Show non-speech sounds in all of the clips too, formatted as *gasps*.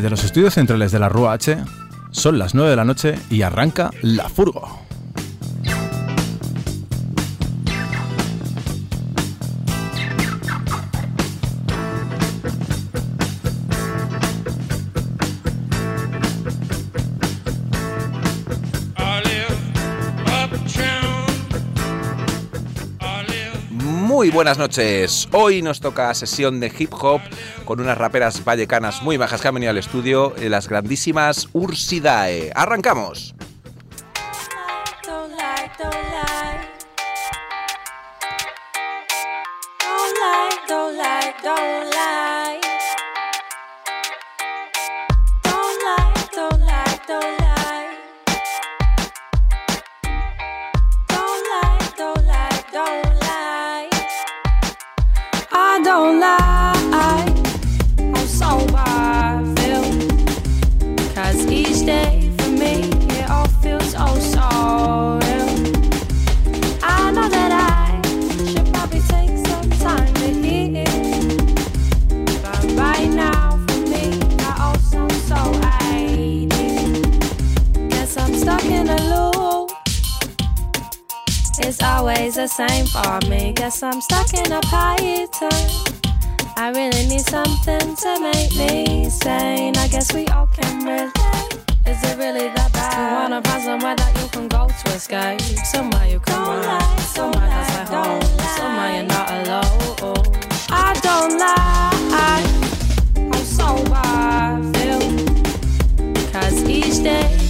Desde los estudios centrales de la Rúa H, son las 9 de la noche y arranca La Furgo. Buenas noches. Hoy nos toca sesión de hip hop con unas raperas vallecanas muy bajas que han venido al estudio, eh, las grandísimas Ursidae. ¡Arrancamos! The same for me. Guess I'm stuck in a pattern. I really need something to make me sane. I guess we all can relate. Is it really that bad? You wanna find somewhere that you can go to escape? Somewhere you can don't run, lie, somewhere that's like home, somewhere you're not alone. I don't lie, I'm sober, I feel. Cause each day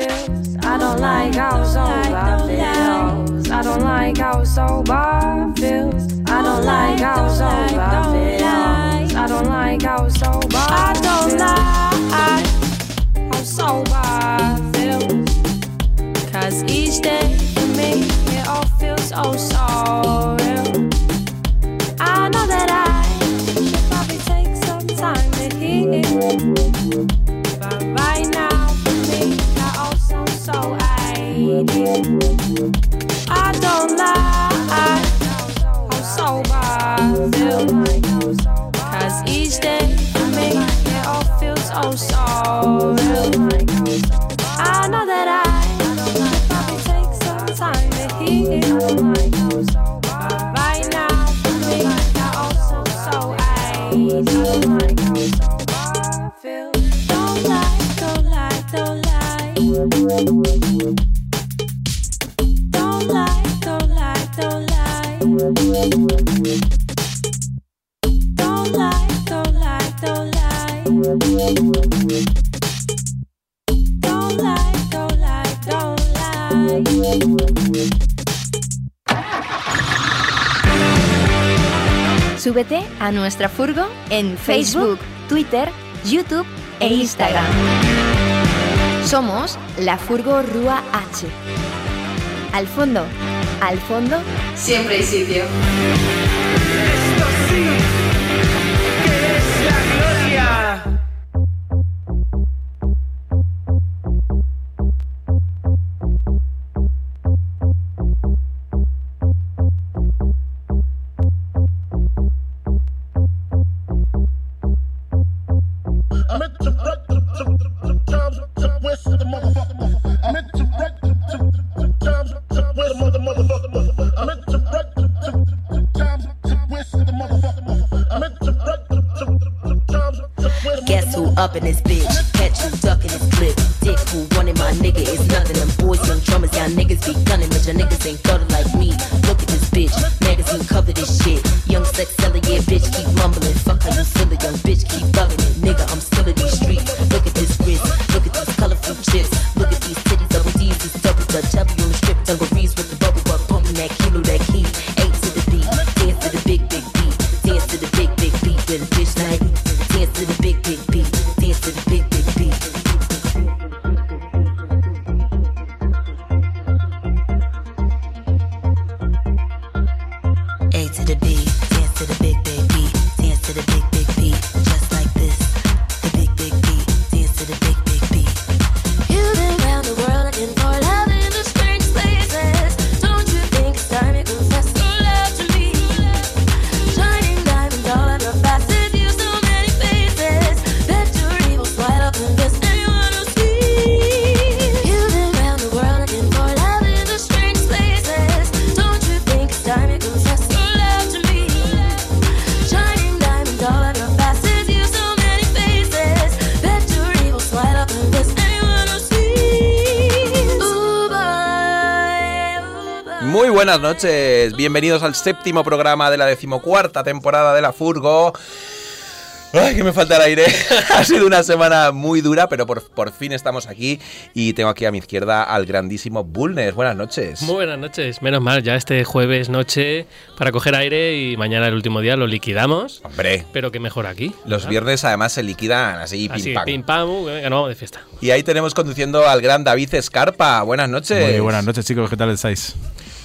I don't like feels. I don't like how sober feels. I don't like how sober feels. I don't like how sober feels. I don't like how sober. I don't en Facebook, Twitter, YouTube e Instagram. Somos la Furgo Rúa H. Al fondo, al fondo, siempre hay sitio. Buenas noches, bienvenidos al séptimo programa de la decimocuarta temporada de La Furgo. Ay, que me falta el aire. *laughs* ha sido una semana muy dura, pero por, por fin estamos aquí y tengo aquí a mi izquierda al grandísimo Bulnes. Buenas noches. Muy buenas noches. Menos mal, ya este jueves noche para coger aire y mañana el último día lo liquidamos. Hombre, Pero que mejor aquí. los ¿verdad? viernes además se liquidan así, Así, pim pam. pim pam, uh, venga, no, de fiesta. Y ahí tenemos conduciendo al gran David Escarpa. Buenas noches. Muy buenas noches, chicos, ¿qué tal estáis?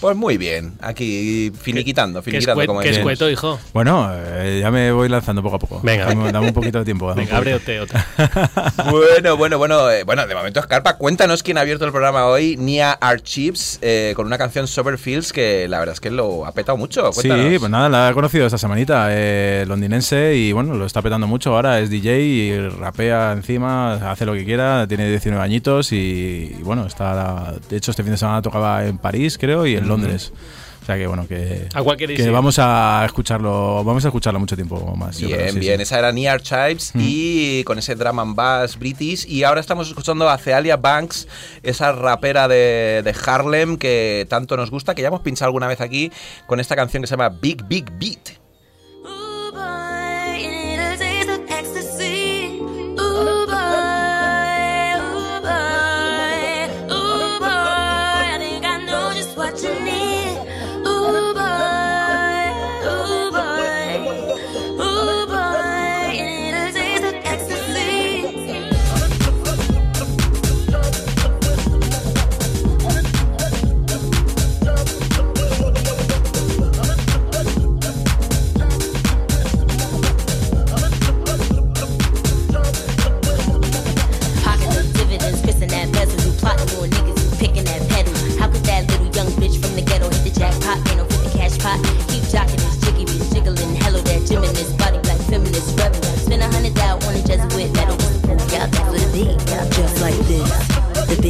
Pues muy bien, aquí finiquitando, finiquitando escue- como que decimos. escueto, hijo. Bueno, eh, ya me voy lanzando poco a poco. Venga. Dame, dame un poquito de tiempo. Venga, poquito. ábrete otra. *laughs* Bueno, bueno, bueno, eh, bueno, de momento Escarpa, cuéntanos quién ha abierto el programa hoy, Nia Archives, eh, con una canción Soberfields que la verdad es que lo ha petado mucho. Sí, pues nada, la he conocido esta semanita, eh, londinense, y bueno, lo está petando mucho ahora, es DJ y rapea encima, hace lo que quiera, tiene 19 añitos y, y bueno, está, de hecho este fin de semana tocaba en París, creo, y en Londres. O sea que bueno, que, A vamos a escucharlo, vamos a escucharlo mucho tiempo más. yo Bien, creo, sí, bien, sí. esa era Nia Archives Mm. y con ese drum and bass british y ahora estamos escuchando a Cealia Banks, esa rapera de, de Harlem que tanto nos gusta, que ya hemos pinchado alguna vez aquí con esta canción que se llama Big Big Beat.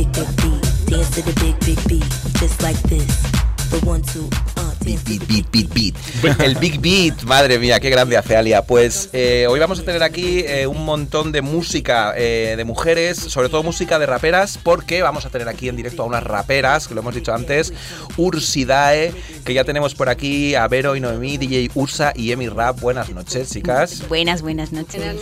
Big, big beat. Dance to the big, big beat. Just like this. The one, two, Beat, dance to beat, the beat, beat, beat. El Big Beat, madre mía, qué grande hace Alia. Pues eh, hoy vamos a tener aquí eh, un montón de música eh, de mujeres, sobre todo música de raperas, porque vamos a tener aquí en directo a unas raperas, que lo hemos dicho antes, Ursidae, que ya tenemos por aquí a Vero y Noemí, DJ Ursa y Emi Rap. Buenas noches, chicas. Buenas, buenas noches.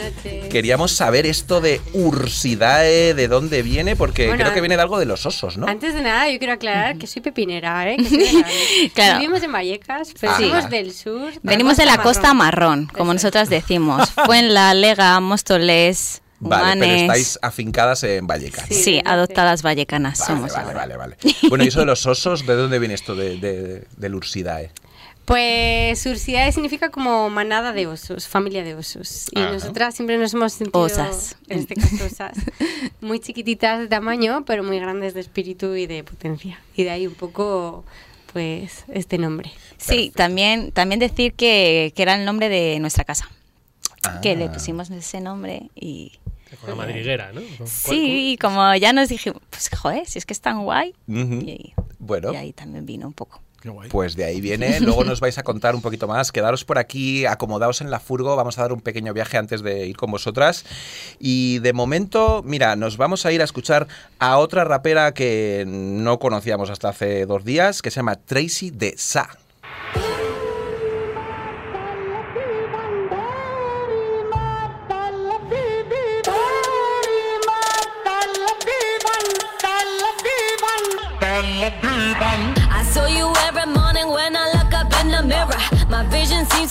Queríamos saber esto de Ursidae, de dónde viene, porque Bueno, creo que viene de algo de los osos, ¿no? Antes de nada, yo quiero aclarar que soy pepinera, ¿eh? Que *laughs* soy. Claro. Vivimos en Vallecas, pero Sí. somos del sur. Venimos de la costa marrón. como nosotras decimos. *laughs* Fue en la Lega, Móstoles, Vale, pero Humanes. estáis afincadas en Vallecas. Sí, de adoptadas vallecanas Vale, somos vale, ahora. vale, vale. Bueno, y eso de los osos, ¿de dónde viene esto de, de, del Ursidae? Pues Ursidae significa como manada de osos, familia de osos. Y Ajá. nosotras siempre nos hemos sentido, Osas. en este caso osas, muy chiquititas de tamaño, pero muy grandes de espíritu y de potencia. Y de ahí un poco, pues, este nombre. Sí, también, también decir que, que era el nombre de nuestra casa. Que Ah. le pusimos ese nombre y... Con la madriguera, ¿no? Sí, y como ya nos dijimos, pues joder, si es que es tan guay. Y, Bueno, y ahí también vino un poco. Pues de ahí *laughs* viene. Luego nos vais a contar un poquito más. Quedaros por aquí, acomodaos en la furgo. Vamos a dar un pequeño viaje antes de ir con vosotras. Y de momento, mira, nos vamos a ir a escuchar a otra rapera que no conocíamos hasta hace dos días, que se llama Tracy de Sa.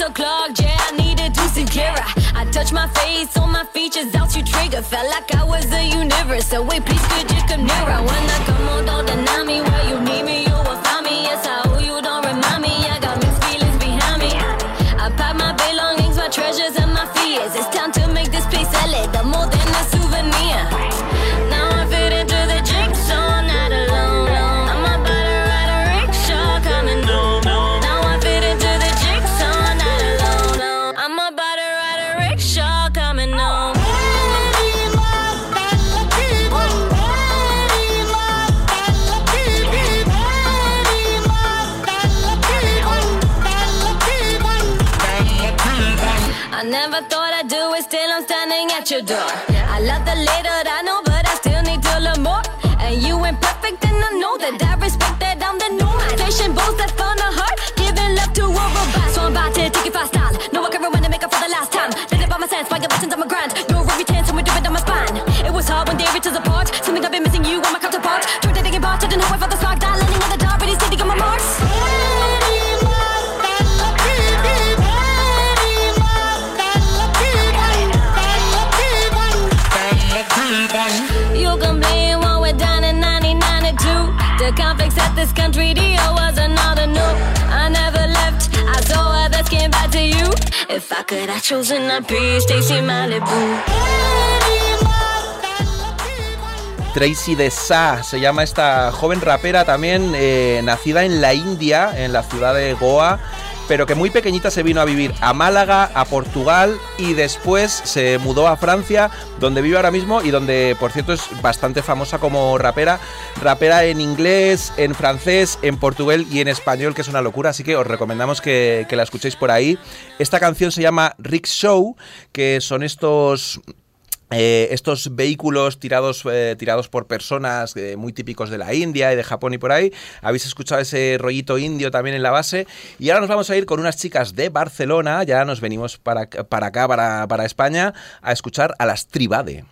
So clogged, yeah, I needed to see clearer. I touch my face, all my features out you trigger. Felt like I was the universe. So wait, please could you come nearer? When I come on, don't deny me. Where you need at your door. I love the little I know, but I still need to learn more. And you ain't perfect, and I know that. I respect that I'm the new. Patient bones that found a heart, giving love to a robot. So I'm about to take it fast style. No, I can rewind and make up for the last time. Did it by my sense, by your buttons on my grind. No every chance, we do it on my spine. It was hard when they reached us apart. Something I've been missing you on my counterpart. Tried to take it apart, didn't know if I the spark. Tracy de Sa se llama esta joven rapera también, eh, nacida en la India, en la ciudad de Goa, pero que muy pequeñita se vino a vivir a Málaga, a Portugal y después se mudó a Francia, donde vive ahora mismo y donde, por cierto, es bastante famosa como rapera. Rapera en inglés, en francés, en portugués y en español, que es una locura, así que os recomendamos que, que la escuchéis por ahí. Esta canción se llama Rick Show, que son estos eh, estos vehículos tirados, eh, tirados por personas eh, muy típicos de la India y de Japón y por ahí. Habéis escuchado ese rollito indio también en la base. Y ahora nos vamos a ir con unas chicas de Barcelona. Ya nos venimos para, para acá, para, para España, a escuchar a las Tribade.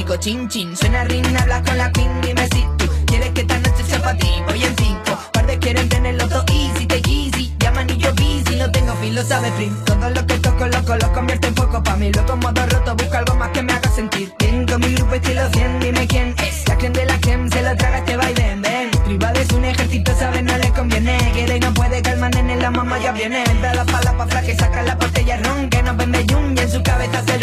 Chico, chin chin. Suena ring, habla con la queen Dime si tú quieres que esta noche sea para ti. Voy en cinco, par de quieren tenerlo todo easy Te easy, llaman y yo busy No tengo fin, lo sabe Prim. Todo lo que toco, loco, lo convierto en foco Pa' mí, loco, modo roto, busco algo más que me haga sentir. Con mi grupo estilo 100, dime quién es. La creme de la creme, se lo traga este baile, ven. Privado es un ejército, ¿sabes? No le conviene. Quiere y no puede calmar, nene, la mamá ya viene. Entra la pala pa' que saca la botella ron Que no vende yun y en su cabeza hace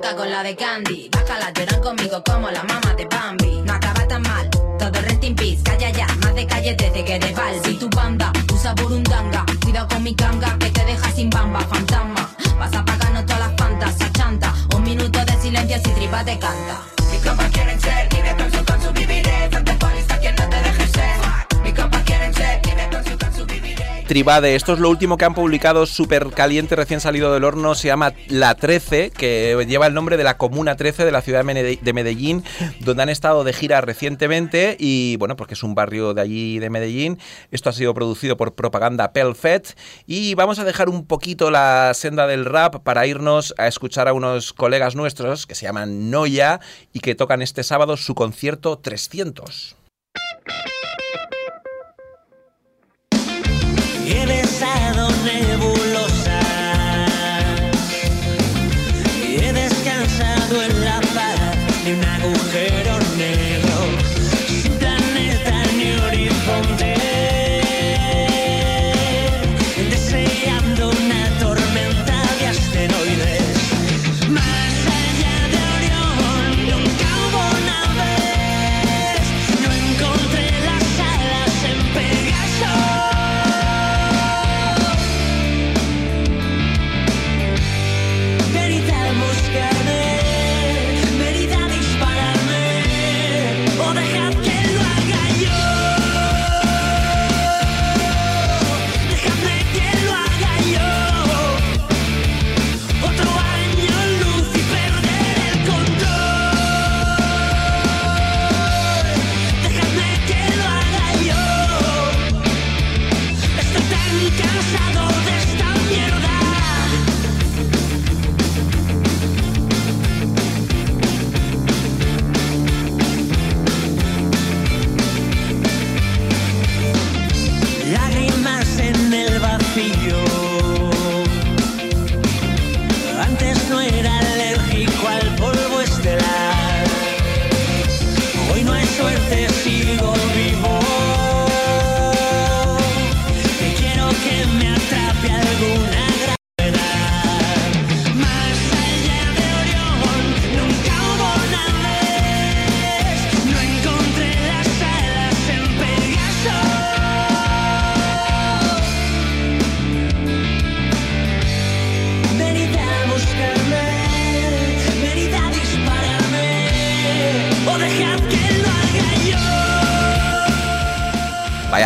con la de Candy. Bájala, lloran conmigo como la mamá de Bambi. Tribade. Esto es lo último que han publicado súper caliente, recién salido del horno. Se llama La 13, que lleva el nombre de la Comuna 13 de la ciudad de Mede- de Medellín, donde han estado de gira recientemente. Y bueno, porque es un barrio de allí de Medellín. Esto ha sido producido por Propaganda Pelfet. Y vamos a dejar un poquito la senda del rap para irnos a escuchar a unos colegas nuestros que se llaman Noya y que tocan este sábado su concierto 300. He besado nebulosas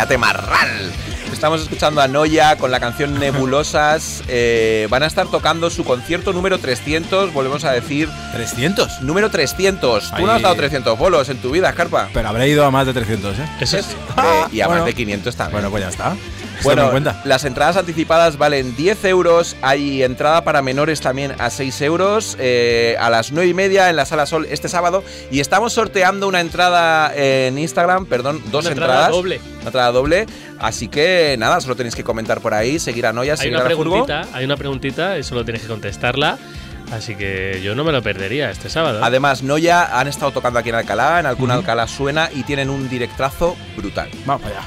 yo. Vaya temarral. Estamos escuchando a Noya con la canción Nebulosas. Eh, van a estar tocando su concierto número 300, volvemos a decir. ¿300? Número 300. Tú no has dado 300 bolos en tu vida, Carpa. Pero habré ido a más de 300, ¿eh? Eso es. Eh, y a Bueno. más de 500 también. Bueno, pues ya está. Bueno, las entradas anticipadas valen 10 euros. Hay entrada para menores también a 6 euros. eh, a las 9 y media en la Sala Sol este sábado. Y estamos sorteando una entrada en Instagram, perdón, dos Una entrada entradas. doble. Una entrada doble. Así que nada, solo tenéis que comentar por ahí, seguir a Noya, Hay seguir una a la Furgo. hay una preguntita y solo tienes que contestarla. Así que yo no me lo perdería este sábado. Además, Noya han estado tocando aquí en Alcalá, en algún Alcalá suena y tienen un directrazo brutal. Vamos allá.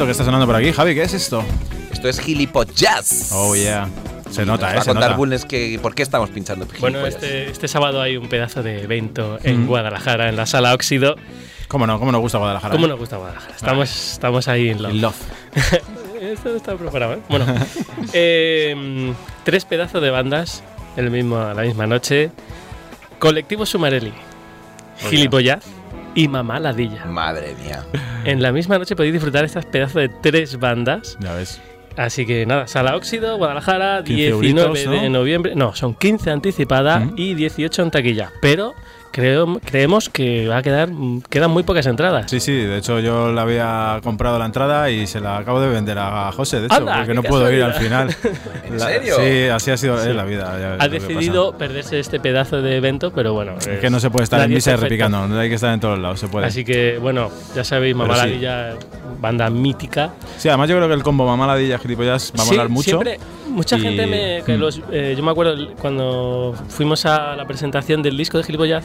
Esto que está sonando por aquí? Javi, ¿qué es esto? Esto es gilipollas. Oh, yeah. Se nota, Nos ¿eh? va a Se contar nota. Bulnes que por qué estamos pinchando Bueno, gilipollas. este, este sábado hay un pedazo de evento en Mm. Guadalajara, en la sala Óxido. ¿Cómo no? ¿Cómo nos gusta Guadalajara? ¿Cómo eh? nos gusta Guadalajara? Estamos, estamos ahí en love. In love. *laughs* Esto no está preparado, ¿eh? Bueno, *laughs* eh, tres pedazos de bandas el mismo, la misma noche. Colectivo Sumarelli, Gilipollaz y Mamá Ladilla. Madre mía. En la misma noche podéis disfrutar estas pedazos de tres bandas. Ya ves. Así que nada, Sala Óxido, Guadalajara, 15 19 euritos, de ¿no? noviembre. No, son 15 anticipada Mm. y 18 en taquilla. Pero creo, creemos que va a quedar, quedan muy pocas entradas. Sí, sí, de hecho yo le había comprado la entrada y se la acabo de vender a José, de hecho, Anda, porque no puedo ir al final. *laughs* ¿En La- serio? Sí, así ha sido Sí. eh, la vida. Ha decidido perderse este pedazo de evento, pero bueno. Es que no se puede estar en misa y repicando, no hay que estar en todos lados, se puede. Así que, bueno, ya sabéis, Mamá Pero sí. Ladilla, banda mítica. Sí, además yo creo que el combo Mamá Ladilla Gilipollas va a Sí, molar mucho. Siempre, mucha Y- gente me. que Mm. los, eh, yo me acuerdo cuando fuimos a la presentación del disco de Gilipollas,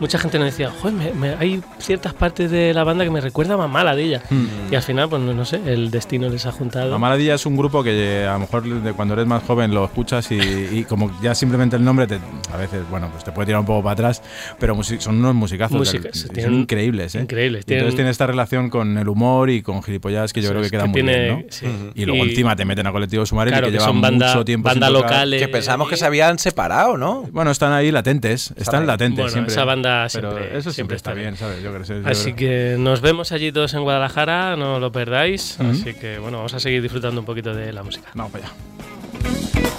mucha gente nos decía, Joder, me- me- hay ciertas partes de la banda que me recuerda a Mamá Ladilla. Mm. Y al final, pues no, no sé, el destino les ha juntado. Mamá Ladilla es un grupo que eh, a lo mejor de cuando eres más joven lo escuchas y, y como ya simplemente el nombre te, a veces, bueno, pues te puede tirar un poco para atrás, pero son unos musicazos. Músicas, del- tienen- son increíbles, ¿eh? increíbles, Y Entonces tienen- tiene esta relación con el humor y con gilipollas que yo creo que queda que muy tiene- bien, ¿no? sí. Y luego Y- encima te meten a Colectivo Sumarelli Claro, que, que lleva son banda- mucho tiempo banda sin tocar. local, Que pensamos que se habían separado, ¿no? Bueno, están ahí latentes, están ahí. latentes Bueno, siempre. esa banda pero siempre- eso siempre siempre está está bien, ¿sabes? Yo creo, yo Así creo. que nos vemos allí todos en Guadalajara, no lo perdáis. Así que bueno, vamos a seguir disfrutando un poquito de la música. Vamos para allá.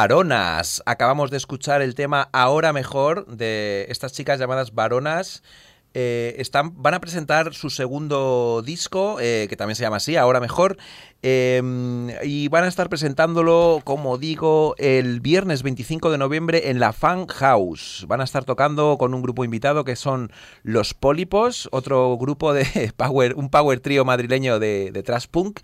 Varonas. Acabamos de escuchar el tema Ahora Mejor de estas chicas llamadas Varonas. Eh, están, van a presentar su segundo disco, eh, que también se llama así, Ahora Mejor, eh, y van a estar presentándolo, como digo, el viernes 25 de noviembre en la Fan House. Van a estar tocando con un grupo invitado que son Los Pólipos, otro grupo de *laughs* power, un power trío madrileño de, de trash punk.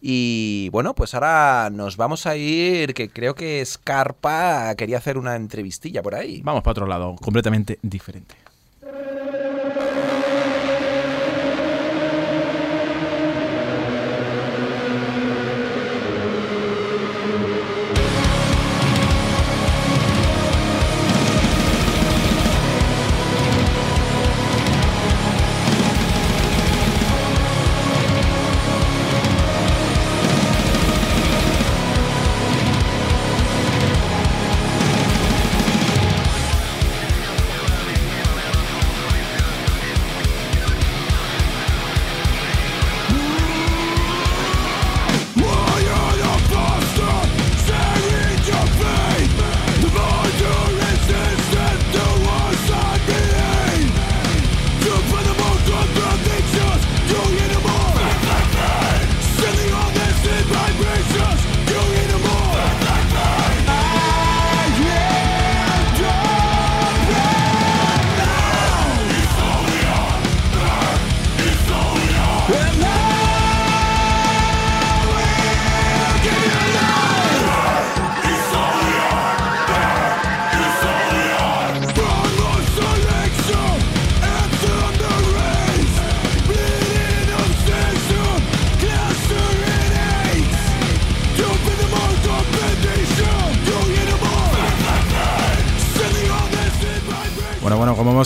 Y bueno, pues ahora nos vamos a ir, que creo que Scarpa quería hacer una entrevistilla por ahí. Vamos para otro lado, completamente diferente.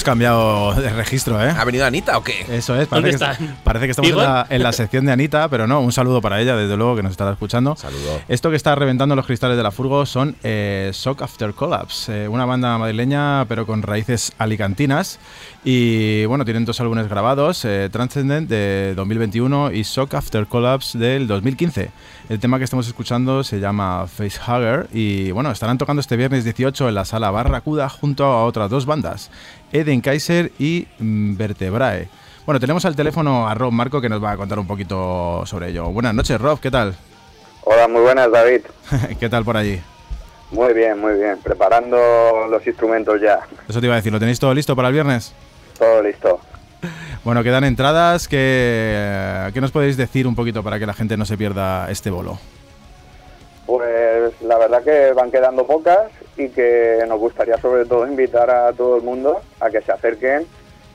Hemos cambiado de registro, ¿eh? ¿Ha venido Anita o qué? Eso es, ¿Dónde parece, que, está? parece que estamos en ¿Igor? la, en la sección de Anita, pero no, un saludo para ella, desde luego, que nos estará escuchando. Saludo. Esto que está reventando los cristales de la Furgo son eh, Shock After Collapse, eh, una banda madrileña, pero con raíces alicantinas. Y bueno, tienen dos álbumes grabados, eh, Transcendent de 2021 y Shock After Collapse del 2015. El tema que estamos escuchando se llama Facehugger y bueno, estarán tocando este viernes 18 en la sala Barracuda junto a otras dos bandas, Eden Kaiser y mm, Vertebrae. Bueno, tenemos al teléfono a Rob Marco que nos va a contar un poquito sobre ello. Buenas noches, Rob, ¿qué tal? Hola, muy buenas, David. *laughs* ¿Qué tal por allí? Muy bien, muy bien. Preparando los instrumentos ya. Eso te iba a decir, ¿lo tenéis todo listo para el viernes? Todo listo. *laughs* Bueno, quedan entradas. ¿Qué, ¿Qué nos podéis decir un poquito para que la gente no se pierda este bolo? Pues la verdad que van quedando pocas y que nos gustaría sobre todo invitar a todo el mundo a que se acerquen,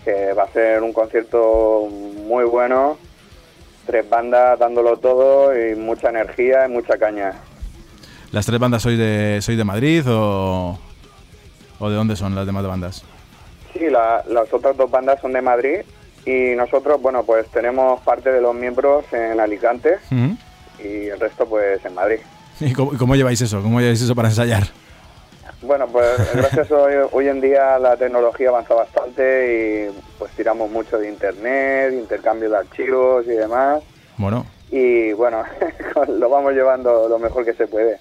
que va a ser un concierto muy bueno, tres bandas dándolo todo y mucha energía y mucha caña. ¿Las tres bandas sois de, sois de Madrid o, o de dónde son las demás bandas? Sí, la- las otras dos bandas son de Madrid y nosotros, bueno, pues tenemos parte de los miembros en Alicante y el resto pues en Madrid. ¿Y cómo, cómo lleváis eso? ¿Cómo lleváis eso para ensayar? Bueno, pues gracias a hoy, hoy en día la tecnología avanza bastante y pues tiramos mucho de internet, intercambio de archivos y demás. Bueno, Y bueno, *laughs* lo vamos llevando lo mejor que se puede.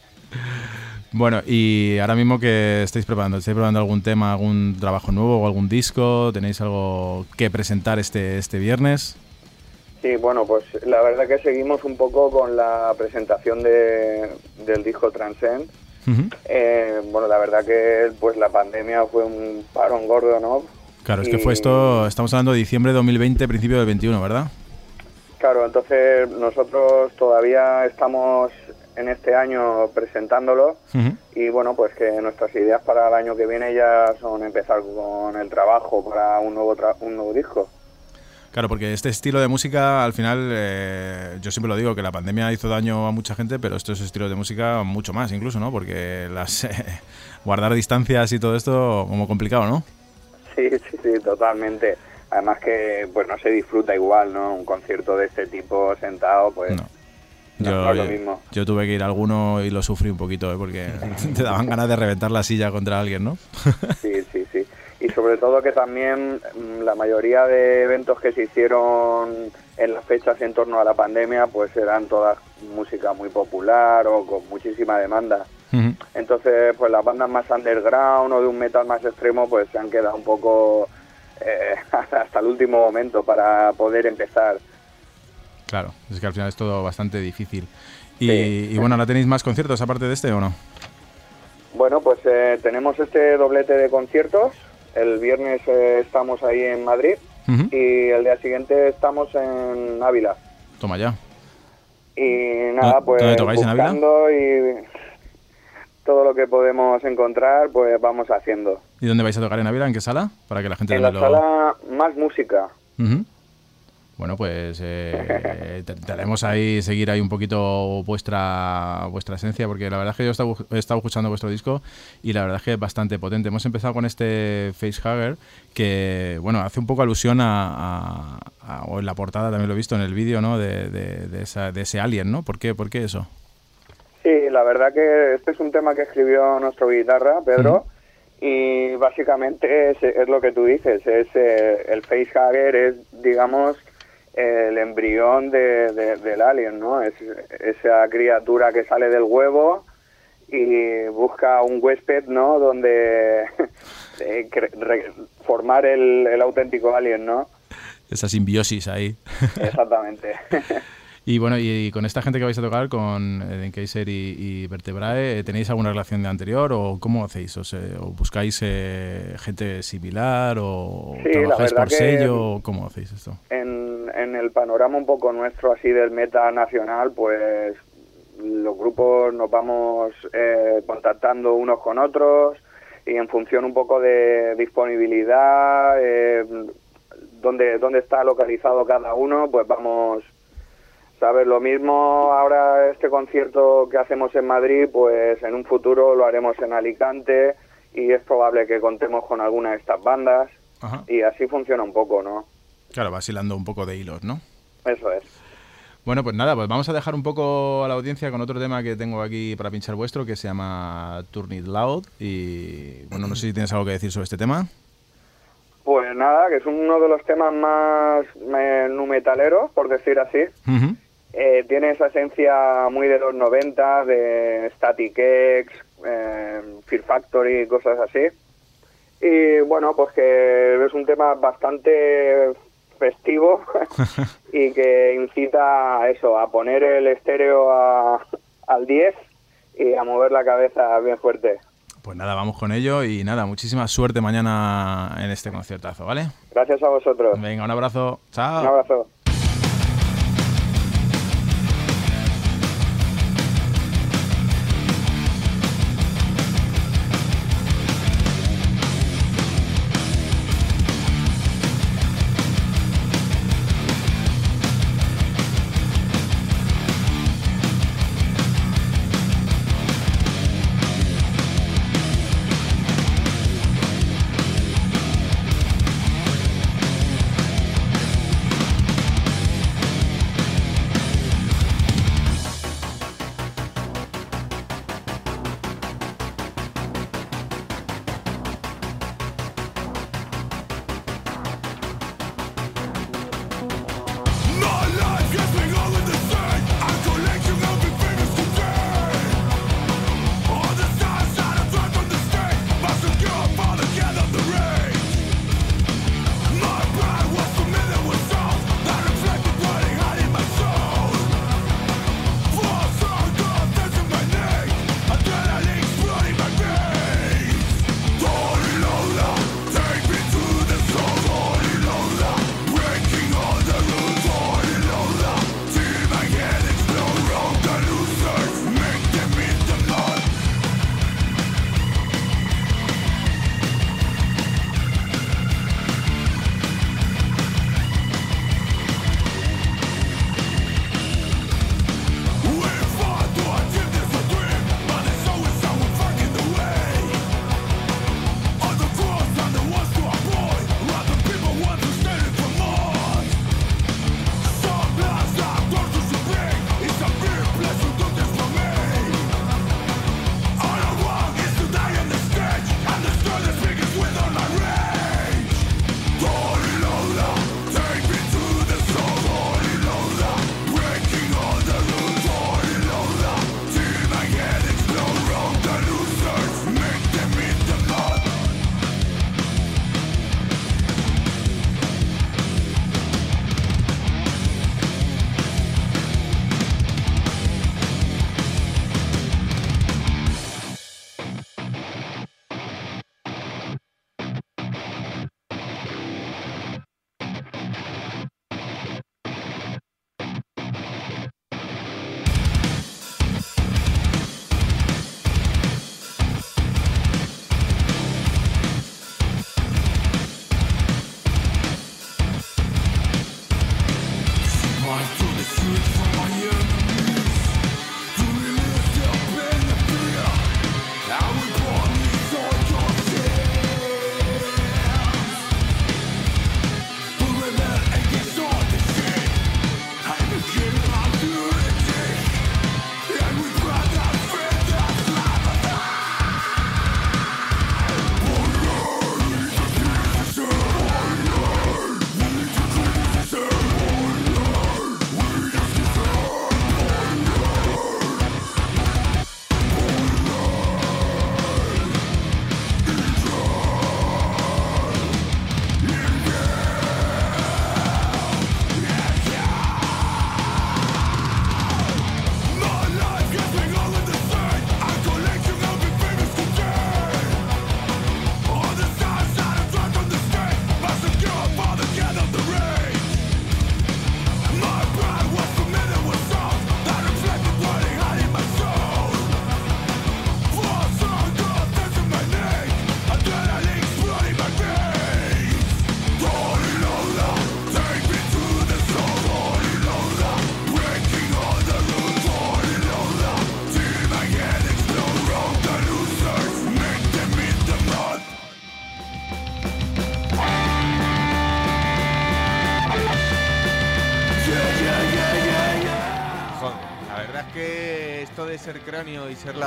bueno, y ahora mismo que estáis preparando, ¿estáis preparando algún tema, algún trabajo nuevo o algún disco? ¿Tenéis algo que presentar este, este viernes? Sí, bueno, pues la verdad que seguimos un poco con la presentación de, del disco Transcend. Eh, bueno, la verdad que pues la pandemia fue un parón gordo, ¿no? Claro, es que fue esto, estamos hablando de diciembre de 2020, principio del 21, ¿verdad? Claro, entonces nosotros todavía estamos en este año presentándolo y bueno, pues que nuestras ideas para el año que viene ya son empezar con el trabajo para un nuevo tra- un nuevo disco. Claro, porque este estilo de música, al final, eh, yo siempre lo digo, que la pandemia hizo daño a mucha gente, pero estos estilos de música mucho más incluso, ¿no? Porque las *laughs* guardar distancias y todo esto como complicado, ¿no? Sí, sí, sí, totalmente. Además que pues no se disfruta igual, ¿no? Un concierto de este tipo sentado, pues no, Yo, no es lo mismo. yo tuve que ir a alguno y lo sufrí un poquito, ¿eh? porque *laughs* te daban ganas de reventar la silla contra alguien, ¿no? Sí, sí. Y sobre todo que también mm, la mayoría de eventos que se hicieron en las fechas en torno a la pandemia, pues eran todas música muy popular o con muchísima demanda. Entonces, pues las bandas más underground o de un metal más extremo, pues se han quedado un poco eh, *laughs* hasta el último momento para poder empezar. Claro, es que al final es todo bastante difícil. Y, y bueno, ¿ahora tenéis más conciertos aparte de este o no? Bueno, pues eh, tenemos este doblete de conciertos. El viernes eh, estamos ahí en Madrid y el día siguiente estamos en Ávila. Toma ya. Y nada, ¿Dó- pues en buscando y todo lo que podemos encontrar, pues vamos haciendo. ¿Y dónde vais a tocar en Ávila? ¿En qué sala? Para que la gente En la lo... sala más música. Bueno, pues eh, intentaremos ahí seguir ahí un poquito vuestra vuestra esencia, porque la verdad es que yo he estado, he estado escuchando vuestro disco y la verdad es que es bastante potente. Hemos empezado con este Facehugger que, bueno, hace un poco alusión a, a- a- o en la portada también lo he visto en el vídeo, ¿no? De, de- de esa- de ese alien, ¿no? ¿Por qué, ¿Por qué eso? Sí, la verdad que este es un tema que escribió nuestro guitarra, Pedro, y básicamente es, es lo que tú dices, es eh, el facehugger es, digamos, el embrión de, de- del alien, ¿no? Es esa criatura que sale del huevo y busca un huésped, ¿no? Donde *laughs* eh, formar el, el auténtico alien, ¿no? Esa simbiosis ahí. *laughs* Exactamente. *laughs* Y bueno, y, con esta gente que vais a tocar, con eh, Kaiser y, y Vertebrae, eh, ¿tenéis alguna relación de anterior o cómo hacéis? ¿O, se- o buscáis eh, gente similar o Sí, trabajáis por sello? ¿Cómo hacéis esto? en, en el panorama un poco nuestro así del meta nacional, pues los grupos nos vamos eh, contactando unos con otros y en función un poco de disponibilidad, eh, dónde, dónde está localizado cada uno, pues vamos, ¿sabes? Lo mismo ahora este concierto que hacemos en Madrid, pues en un futuro lo haremos en Alicante y es probable que contemos con alguna de estas bandas Ajá. y así funciona un poco, ¿no? Claro, vacilando un poco de hilos, ¿no? Eso es. Bueno, pues nada, pues vamos a dejar un poco a la audiencia con otro tema que tengo aquí para pinchar vuestro, que se llama Turn It Loud. Y bueno, no sé si tienes algo que decir sobre este tema. Pues nada, que es uno de los temas más eh, nu metaleros, por decir así. Eh, tiene esa esencia muy de los 90, de Static X, eh, Fear Factory, cosas así. Y bueno, pues que es un tema bastante festivo *laughs* y que incita a eso, a poner el estéreo a- al 10 y a mover la cabeza bien fuerte. Pues nada, vamos con ello y nada, muchísima suerte mañana en este conciertazo, ¿vale? Gracias a vosotros. Venga, un abrazo. Chao. Un abrazo.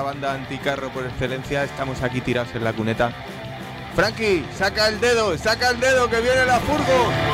Banda anticarro por excelencia, estamos aquí tirados en la cuneta. Frankie, saca el dedo, saca el dedo que viene la furgo.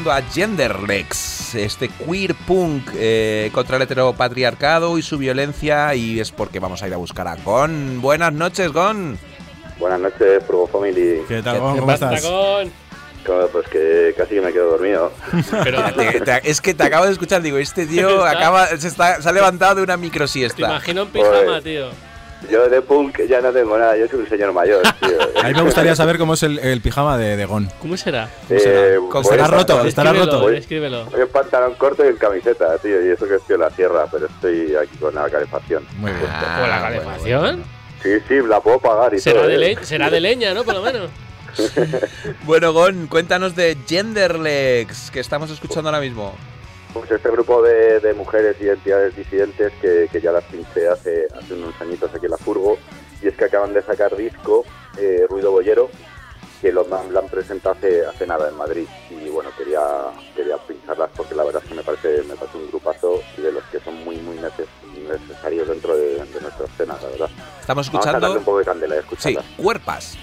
Escuchando a Genderlex, este queer punk eh, contra el heteropatriarcado y su violencia, y es porque vamos a ir a buscar a Gon. Buenas noches, Gon. Buenas noches, Furgo Family. ¿Qué tal, Gon? ¿Cómo estás? Pues que casi que me quedo dormido. *laughs* Te- te- es que te acabo de escuchar, digo, este tío *laughs* acaba, se, está- se ha levantado de una micro Te siesta. imagino en pijama, Joder. tío. Yo de punk ya no tengo nada, yo soy un señor mayor, *laughs* tío. A mí me gustaría saber cómo es el, el pijama de, de Gon. ¿Cómo será? ¿Cómo será? Eh, ¿Cómo voy estará en roto? pantalón- ¿Estará roto? Voy- Escríbelo. Voy en pantalón corto y en camiseta, tío, y eso que estoy en la sierra, pero estoy aquí con la calefacción. Muy bien. ¿Con la calefacción? Sí, sí, la puedo pagar y Será todo. de, ¿eh? será de leña, ¿no? Por lo menos. *laughs* Bueno, Gon, cuéntanos de Genderlex, que estamos escuchando ahora mismo. Pues este grupo de, de mujeres y entidades disidentes que, que ya las pinché hace, hace unos añitos aquí en la Furgo, y es que acaban de sacar disco, eh, Ruido Bollero, que lo, han- lo han presentado hace, hace nada en Madrid. Y bueno, quería, quería pincharlas porque la verdad es que me parece, me parece un grupazo y de los que son muy, muy neces- necesarios dentro de, de nuestra escena, la verdad. Estamos Vamos a escuchando- un poco de candela, Sí, escucharlas. cuerpas.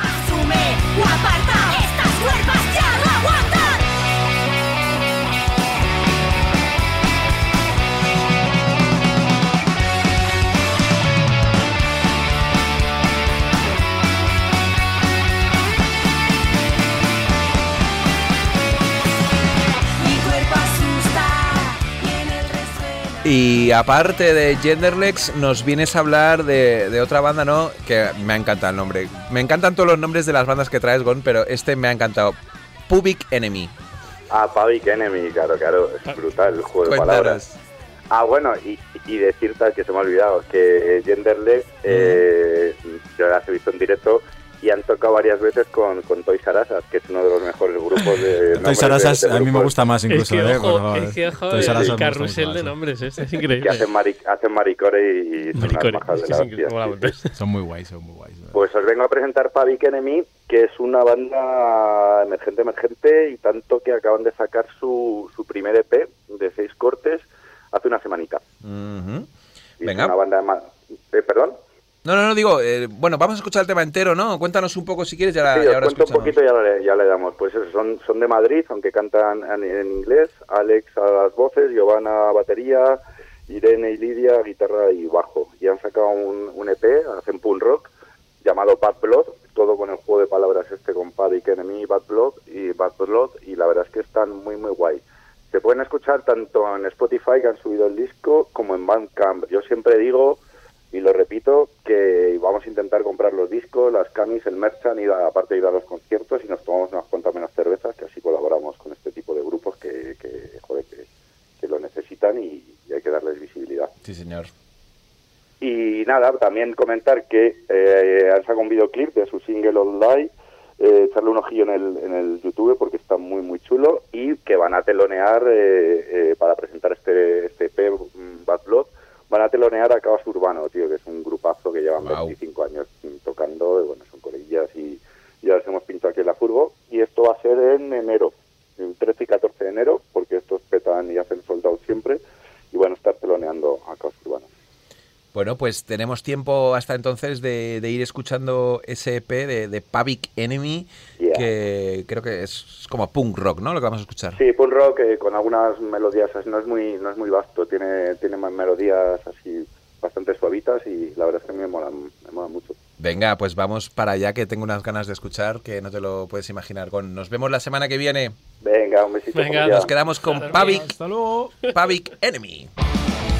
Asume o aparta, estas cuerpas Y aparte de Genderlex, nos vienes a hablar de, de otra banda, ¿no? Que me ha encantado el nombre. Me encantan todos los nombres de las bandas que traes, Gon, pero este me ha encantado. Public Enemy. Ah, Public Enemy, claro, claro, es brutal el juego de palabras. Ah, bueno, y, y decirte que se me ha olvidado que Genderless, eh, yo las he visto en directo y han tocado varias veces con, con Toys R Us, que es uno de los mejores grupos de. *laughs* De- de a mí me gusta más incluso. es que, ¿eh? ojo, es que, ojo, R Us el carrusel de más. nombres, es, *laughs* es Que increíble. hacen, mari, hacen maricore y, Maricore, es de la increíble, hostia, sí. Son muy guays, son muy guays. Pues os vengo a presentar Public Enemy, que es una banda emergente, emergente, y tanto que acaban de sacar su, su primer EP de seis cortes hace una semanita. Y es Venga. una banda eh, ¿Perdón? No, no, no, digo, eh, bueno, vamos a escuchar el tema entero, ¿no? Cuéntanos un poco si quieres, ya, la- Sí, ya ahora cuento un poquito y ya le, ya le damos. Pues eso, son, son de Madrid, aunque cantan en, en inglés. Alex a las voces, Giovanna a batería, Irene y Lidia guitarra y bajo. Y han sacado un, un EP, hacen punk rock, llamado Bad Blood, todo con el juego de palabras este con Public Enemy, Bad Blood y Bad Blood, y la verdad es que están muy, muy guay. Se pueden escuchar tanto en Spotify, que han subido el disco, como en Bandcamp. Yo siempre digo, y lo repito, que vamos a intentar comprar los discos, las camis, el merchan, y aparte de ir a los conciertos y nos tomamos unas cuantas menos cervezas, que así colaboramos con este tipo de grupos que, que, joder, que, que lo necesitan y, y hay que darles visibilidad. Sí, señor. Y nada, también comentar que eh, han sacado un videoclip de su single Online, eh, echarle un ojillo en el, en el YouTube porque está muy muy chulo y que van a telonear eh, eh, para presentar este, este EP mm, Bad Blood, van a telonear a Caos Urbano, tío, que es un grupazo que llevan 25 años tocando, y bueno, son coleguillas y ya les hemos pintado aquí en la furgo. Y esto va a ser en enero, el 13 y 14 de enero, porque estos petan y hacen sold out siempre. Y van a estar teloneando a Caos Urbano. Bueno, pues tenemos tiempo hasta entonces de, de ir escuchando ese EP de, de Public Enemy. que creo que es como punk rock, ¿no? Lo que vamos a escuchar. Sí, punk rock eh, con algunas melodías, así, no es muy no es muy vasto, tiene tiene más melodías así bastante suavitas y la verdad es que a mí me mola, me mola mucho. Venga, pues vamos para allá que tengo unas ganas de escuchar que no te lo puedes imaginar. Gon. Nos vemos la semana que viene. Venga, un besito. Venga. Nos quedamos con luego. Pavik Enemy. *laughs*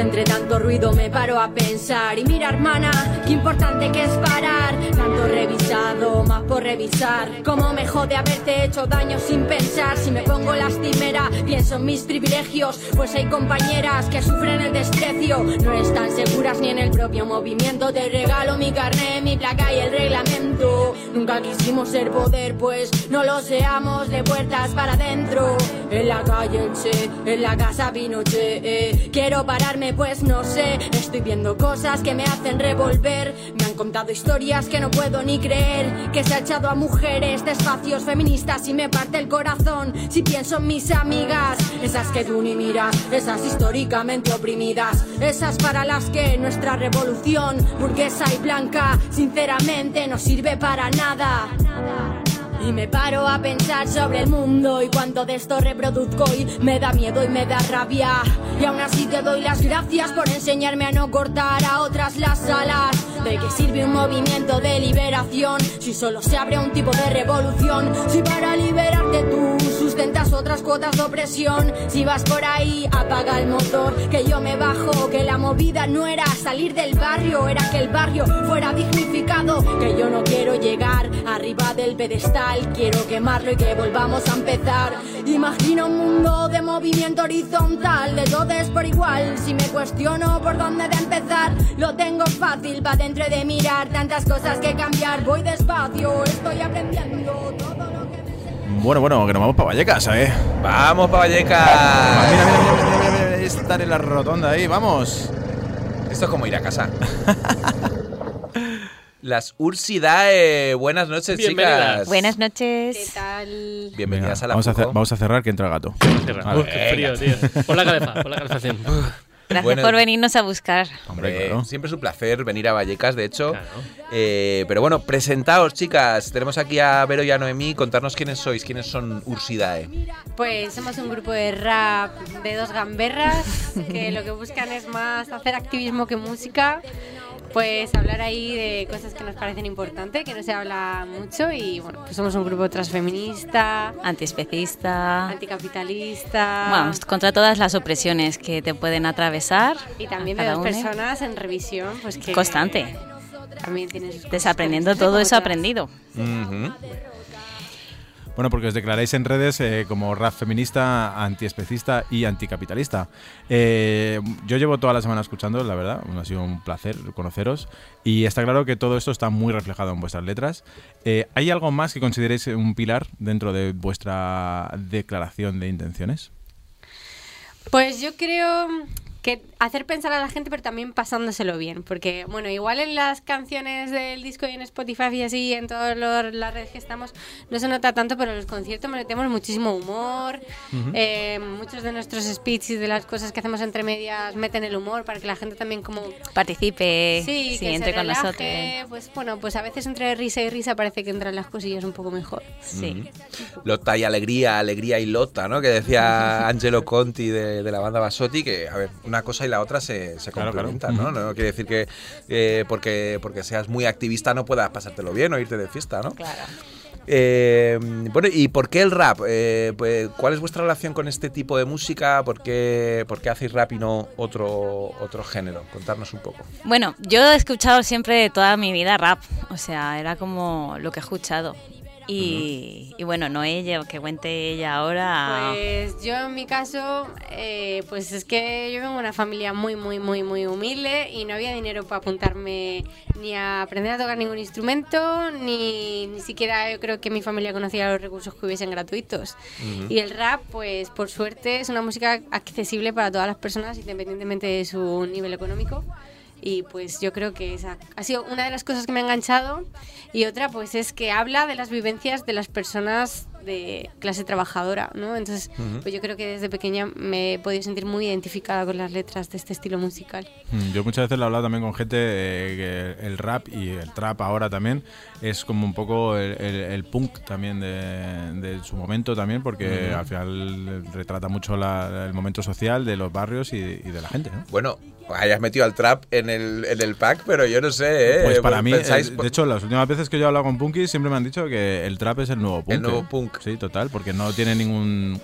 entre tanto ruido me paro a pensar y mira hermana, qué importante que es parar. Tanto revisado, por revisar. Cómo me jode haberte hecho daño sin pensar. Si me pongo lastimera, pienso en mis privilegios. Pues hay compañeras que sufren el desprecio. No están seguras ni en el propio movimiento. Te regalo mi carné, mi placa y el reglamento. Nunca quisimos ser poder, pues no lo seamos de puertas para adentro. En la calle Che, en la casa Pinochet. eh. Quiero pararme, pues no sé. Estoy viendo cosas que me hacen revolver. Me han contado historias que no puedo ni creer. Que se ha echado a mujeres de espacios feministas y me parte el corazón. Si pienso en mis amigas, esas que tú ni miras, esas históricamente oprimidas, esas para las que nuestra revolución burguesa y blanca, sinceramente, no sirve para nada. Y me paro a pensar sobre el mundo y cuánto de esto reproduzco y me da miedo y me da rabia. Y aún así te doy las gracias por enseñarme a no cortar a otras las alas. ¿De qué sirve un movimiento de liberación si solo se abre un tipo de revolución? Si para liberarte tú sustentas otras cuotas de opresión. Si vas por ahí, apaga el motor, que yo me bajo. Que la movida no era salir del barrio, era que el barrio fuera dignificado. Que yo no quiero llegar arriba del pedestal. Quiero quemarlo y que volvamos a empezar. Imagino un mundo de movimiento horizontal, de todos por igual. Si me cuestiono por dónde de empezar, lo tengo fácil pa' dentro de mirar. Tantas cosas que cambiar, voy despacio, estoy aprendiendo todo lo Bueno, bueno, que nos vamos para Vallecas, ¿eh? ¡Vamos para Vallecas! Mira, mira, mira, mira, mira, mira, estar en la rotonda ahí, vamos. Esto es como ir a casa. *laughs* Las Ursidae, buenas noches, chicas. Buenas noches. ¿Qué tal? Bienvenidas Venga, a la vamos, a cer- vamos a cerrar que entra el gato. Cierra. Vale. Uf, qué frío, tío. Por la cabeza, por la calefacción. Gracias Bueno. por venirnos a buscar. Hombre, siempre es un placer venir a Vallecas, de hecho. Eh, pero bueno, presentaos, chicas. Tenemos aquí a Vero y a Noemí. Contarnos quiénes sois, quiénes son Ursidae. Pues somos un grupo de rap de dos gamberras que lo que buscan es más hacer activismo que música. Pues hablar ahí de cosas que nos parecen importantes, que no se habla mucho y bueno, pues somos un grupo transfeminista, Antiespecista. anticapitalista Vamos, contra todas las opresiones que te pueden atravesar. y también a de dos una. personas en revisión, pues que Constante. también cosas Desaprendiendo todo eso aprendido. Bueno, porque os declaráis en redes eh, como rap feminista, antiespecista y anticapitalista. Eh, yo llevo toda la semana escuchando, la verdad, ha sido un placer conoceros y está claro que todo esto está muy reflejado en vuestras letras. Eh, ¿Hay algo más que consideréis un pilar dentro de vuestra declaración de intenciones? Pues yo creo que hacer pensar a la gente, pero también pasándoselo bien. Porque, bueno, igual en las canciones del disco y en Spotify y así, en todas los- las redes que estamos, no se nota tanto, pero en los conciertos metemos muchísimo humor. Ujú. Eh, muchos de nuestros speeches, de las cosas que hacemos entre medias, meten el humor para que la gente también como... Participe, Sí, sí, que entre se con relaje. nosotros. Pues bueno, pues a veces entre risa y risa parece que entran las cosillas un poco mejor. Sí. Lota y alegría, alegría y lota, ¿no? Que decía *laughs* Angelo Conti de, de la banda Basotti, que, a ver, una cosa y la otra se, se Claro, ¿no? No quiere decir que eh, porque, porque seas muy activista no puedas pasártelo bien o irte de fiesta, ¿no? Claro. Eh, bueno, ¿y por qué el rap? Eh, pues, ¿Cuál es vuestra relación con este tipo de música? ¿Por qué, por qué hacéis rap y no otro, otro género? Contarnos un poco. Bueno, yo he escuchado siempre toda mi vida rap, o sea, era como lo que he escuchado. Y, y bueno, no ella, que cuente ella ahora. Pues yo en mi caso, eh, pues es que yo vengo de una familia muy, muy, muy, muy humilde y no había dinero para apuntarme ni a aprender a tocar ningún instrumento, ni, ni siquiera yo creo que mi familia conocía los recursos que hubiesen gratuitos. Y el rap, pues por suerte, es una música accesible para todas las personas, independientemente de su nivel económico. Y pues yo creo que esa ha sido una de las cosas que me ha enganchado. Y otra, pues es que habla de las vivencias de las personas de clase trabajadora, ¿no? Entonces, Ujú. pues yo creo que desde pequeña me he podido sentir muy identificada con las letras de este estilo musical. Mm, Yo muchas veces lo he hablado también con gente eh, que el rap y el trap ahora también es como un poco el, el- el punk también de, de su momento también porque Ujú. al final retrata mucho la- el momento social de los barrios y, y de la gente. ¿no? Bueno, hayas metido al trap en el, en el pack, pero yo no sé, ¿eh? Pues para mí, Pensáis- eh, de hecho, las últimas veces que yo he hablado con punkis siempre me han dicho que el trap es el nuevo punk. El nuevo ¿eh? punk. Sí, total, porque no tiene ningún...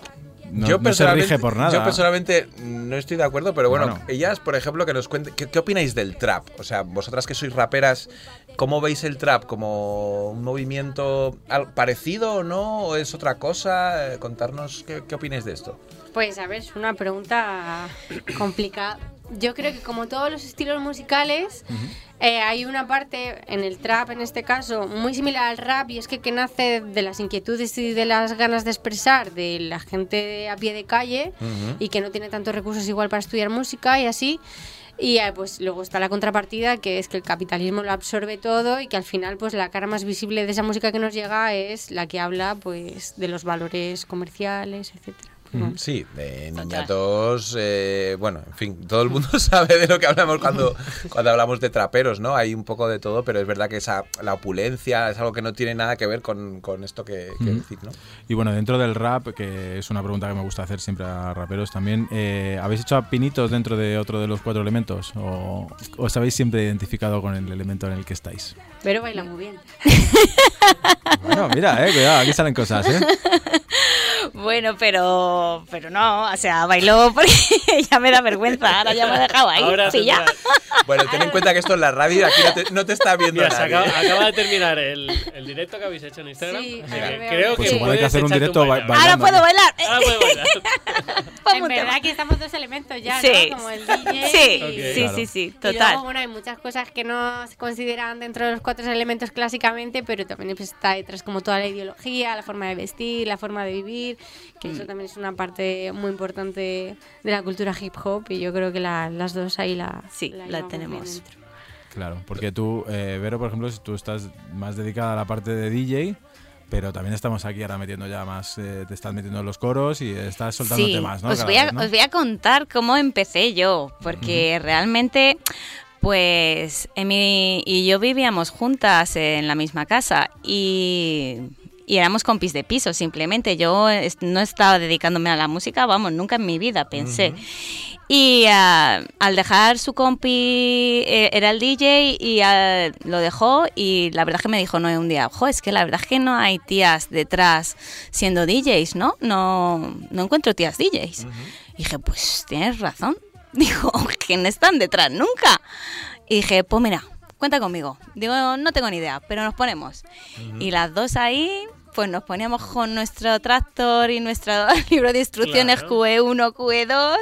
No, yo no se personalmente- rige por nada. Yo personalmente no estoy de acuerdo, pero bueno, Bueno. ellas, por ejemplo, que nos cuenten, ¿qué, qué opináis del trap? O sea, vosotras que sois raperas, ¿cómo veis el trap? ¿Como un movimiento parecido o no? ¿O es otra cosa? Eh, Contarnos qué, qué opináis de esto. Pues a ver, es una pregunta complicada. Yo creo que como todos los estilos musicales, eh, hay una parte en el trap, en este caso, muy similar al rap, y es que, que nace de las inquietudes y de las ganas de expresar de la gente a pie de calle y que no tiene tantos recursos igual para estudiar música y así. Y eh, pues luego está la contrapartida, que es que el capitalismo lo absorbe todo y que al final pues la cara más visible de esa música que nos llega es la que habla pues de los valores comerciales, etcétera. Sí, de niñatos, eh, bueno, en fin, todo el mundo *laughs* sabe de lo que hablamos cuando, *laughs* cuando hablamos de traperos, ¿no? Hay un poco de todo, pero es verdad que esa, la opulencia es algo que no tiene nada que ver con, con esto que, que decir, ¿no? Y bueno, dentro del rap, que es una pregunta que me gusta hacer siempre a raperos también, eh, ¿habéis hecho pinitos dentro de otro de los cuatro elementos? ¿O os habéis siempre identificado con el elemento en el que estáis? Pero baila muy bien. *laughs* Bueno, mira, eh, cuidado, aquí salen cosas, ¿eh? Bueno, pero, pero no, o sea, bailó porque *laughs* ya me da vergüenza, ahora ya me ha dejado ahí, Ahora pilla. Bueno, ten en cuenta que esto en la radio aquí no te, no te está viendo Mira, nadie. acaba, acaba de terminar el, el directo que habéis hecho en Instagram. Sí, que creo Pues que hay que puedes hacer un directo bailando. Ahora puedo bailar. Ahora puedo bailar. *laughs* En verdad que estamos dos elementos ya, Sí. ¿no? Como el DJ Sí, y- sí, Claro. sí, sí, Y total. luego, bueno, hay muchas cosas que no se consideran dentro de los cuatro elementos clásicamente, pero también pues, está detrás como toda la ideología, la forma de vestir, la forma de vivir, que Mm. eso también es una parte muy importante de la cultura hip hop y yo creo que la- las dos ahí la, Sí, la bien tenemos. Claro, porque tú, eh, Vero, por ejemplo, si tú estás más dedicada a la parte de DJ, pero también estamos aquí ahora metiendo ya más, eh, te estás metiendo en los coros y estás soltándote Sí, más, ¿no? os, voy a, vez, ¿no? os voy a contar cómo empecé yo, porque realmente, pues, Emi y yo vivíamos juntas en la misma casa y, y éramos compis de piso, simplemente. Yo es- no estaba dedicándome a la música, vamos, nunca en mi vida pensé. Y ah, al dejar su compi, eh, era el DJ y ah, lo dejó y la verdad es que me dijo no un día, ojo, es que la verdad es que no hay tías detrás siendo DJs, ¿no? No, no encuentro tías DJs. Y dije, pues tienes razón. *laughs* Dijo, que no están detrás nunca. Y dije, pues mira, cuenta conmigo. Digo, no tengo ni idea, pero nos ponemos. Y las dos ahí, pues nos poníamos con nuestro tractor y nuestro *laughs* libro de instrucciones Claro. QE1, QE2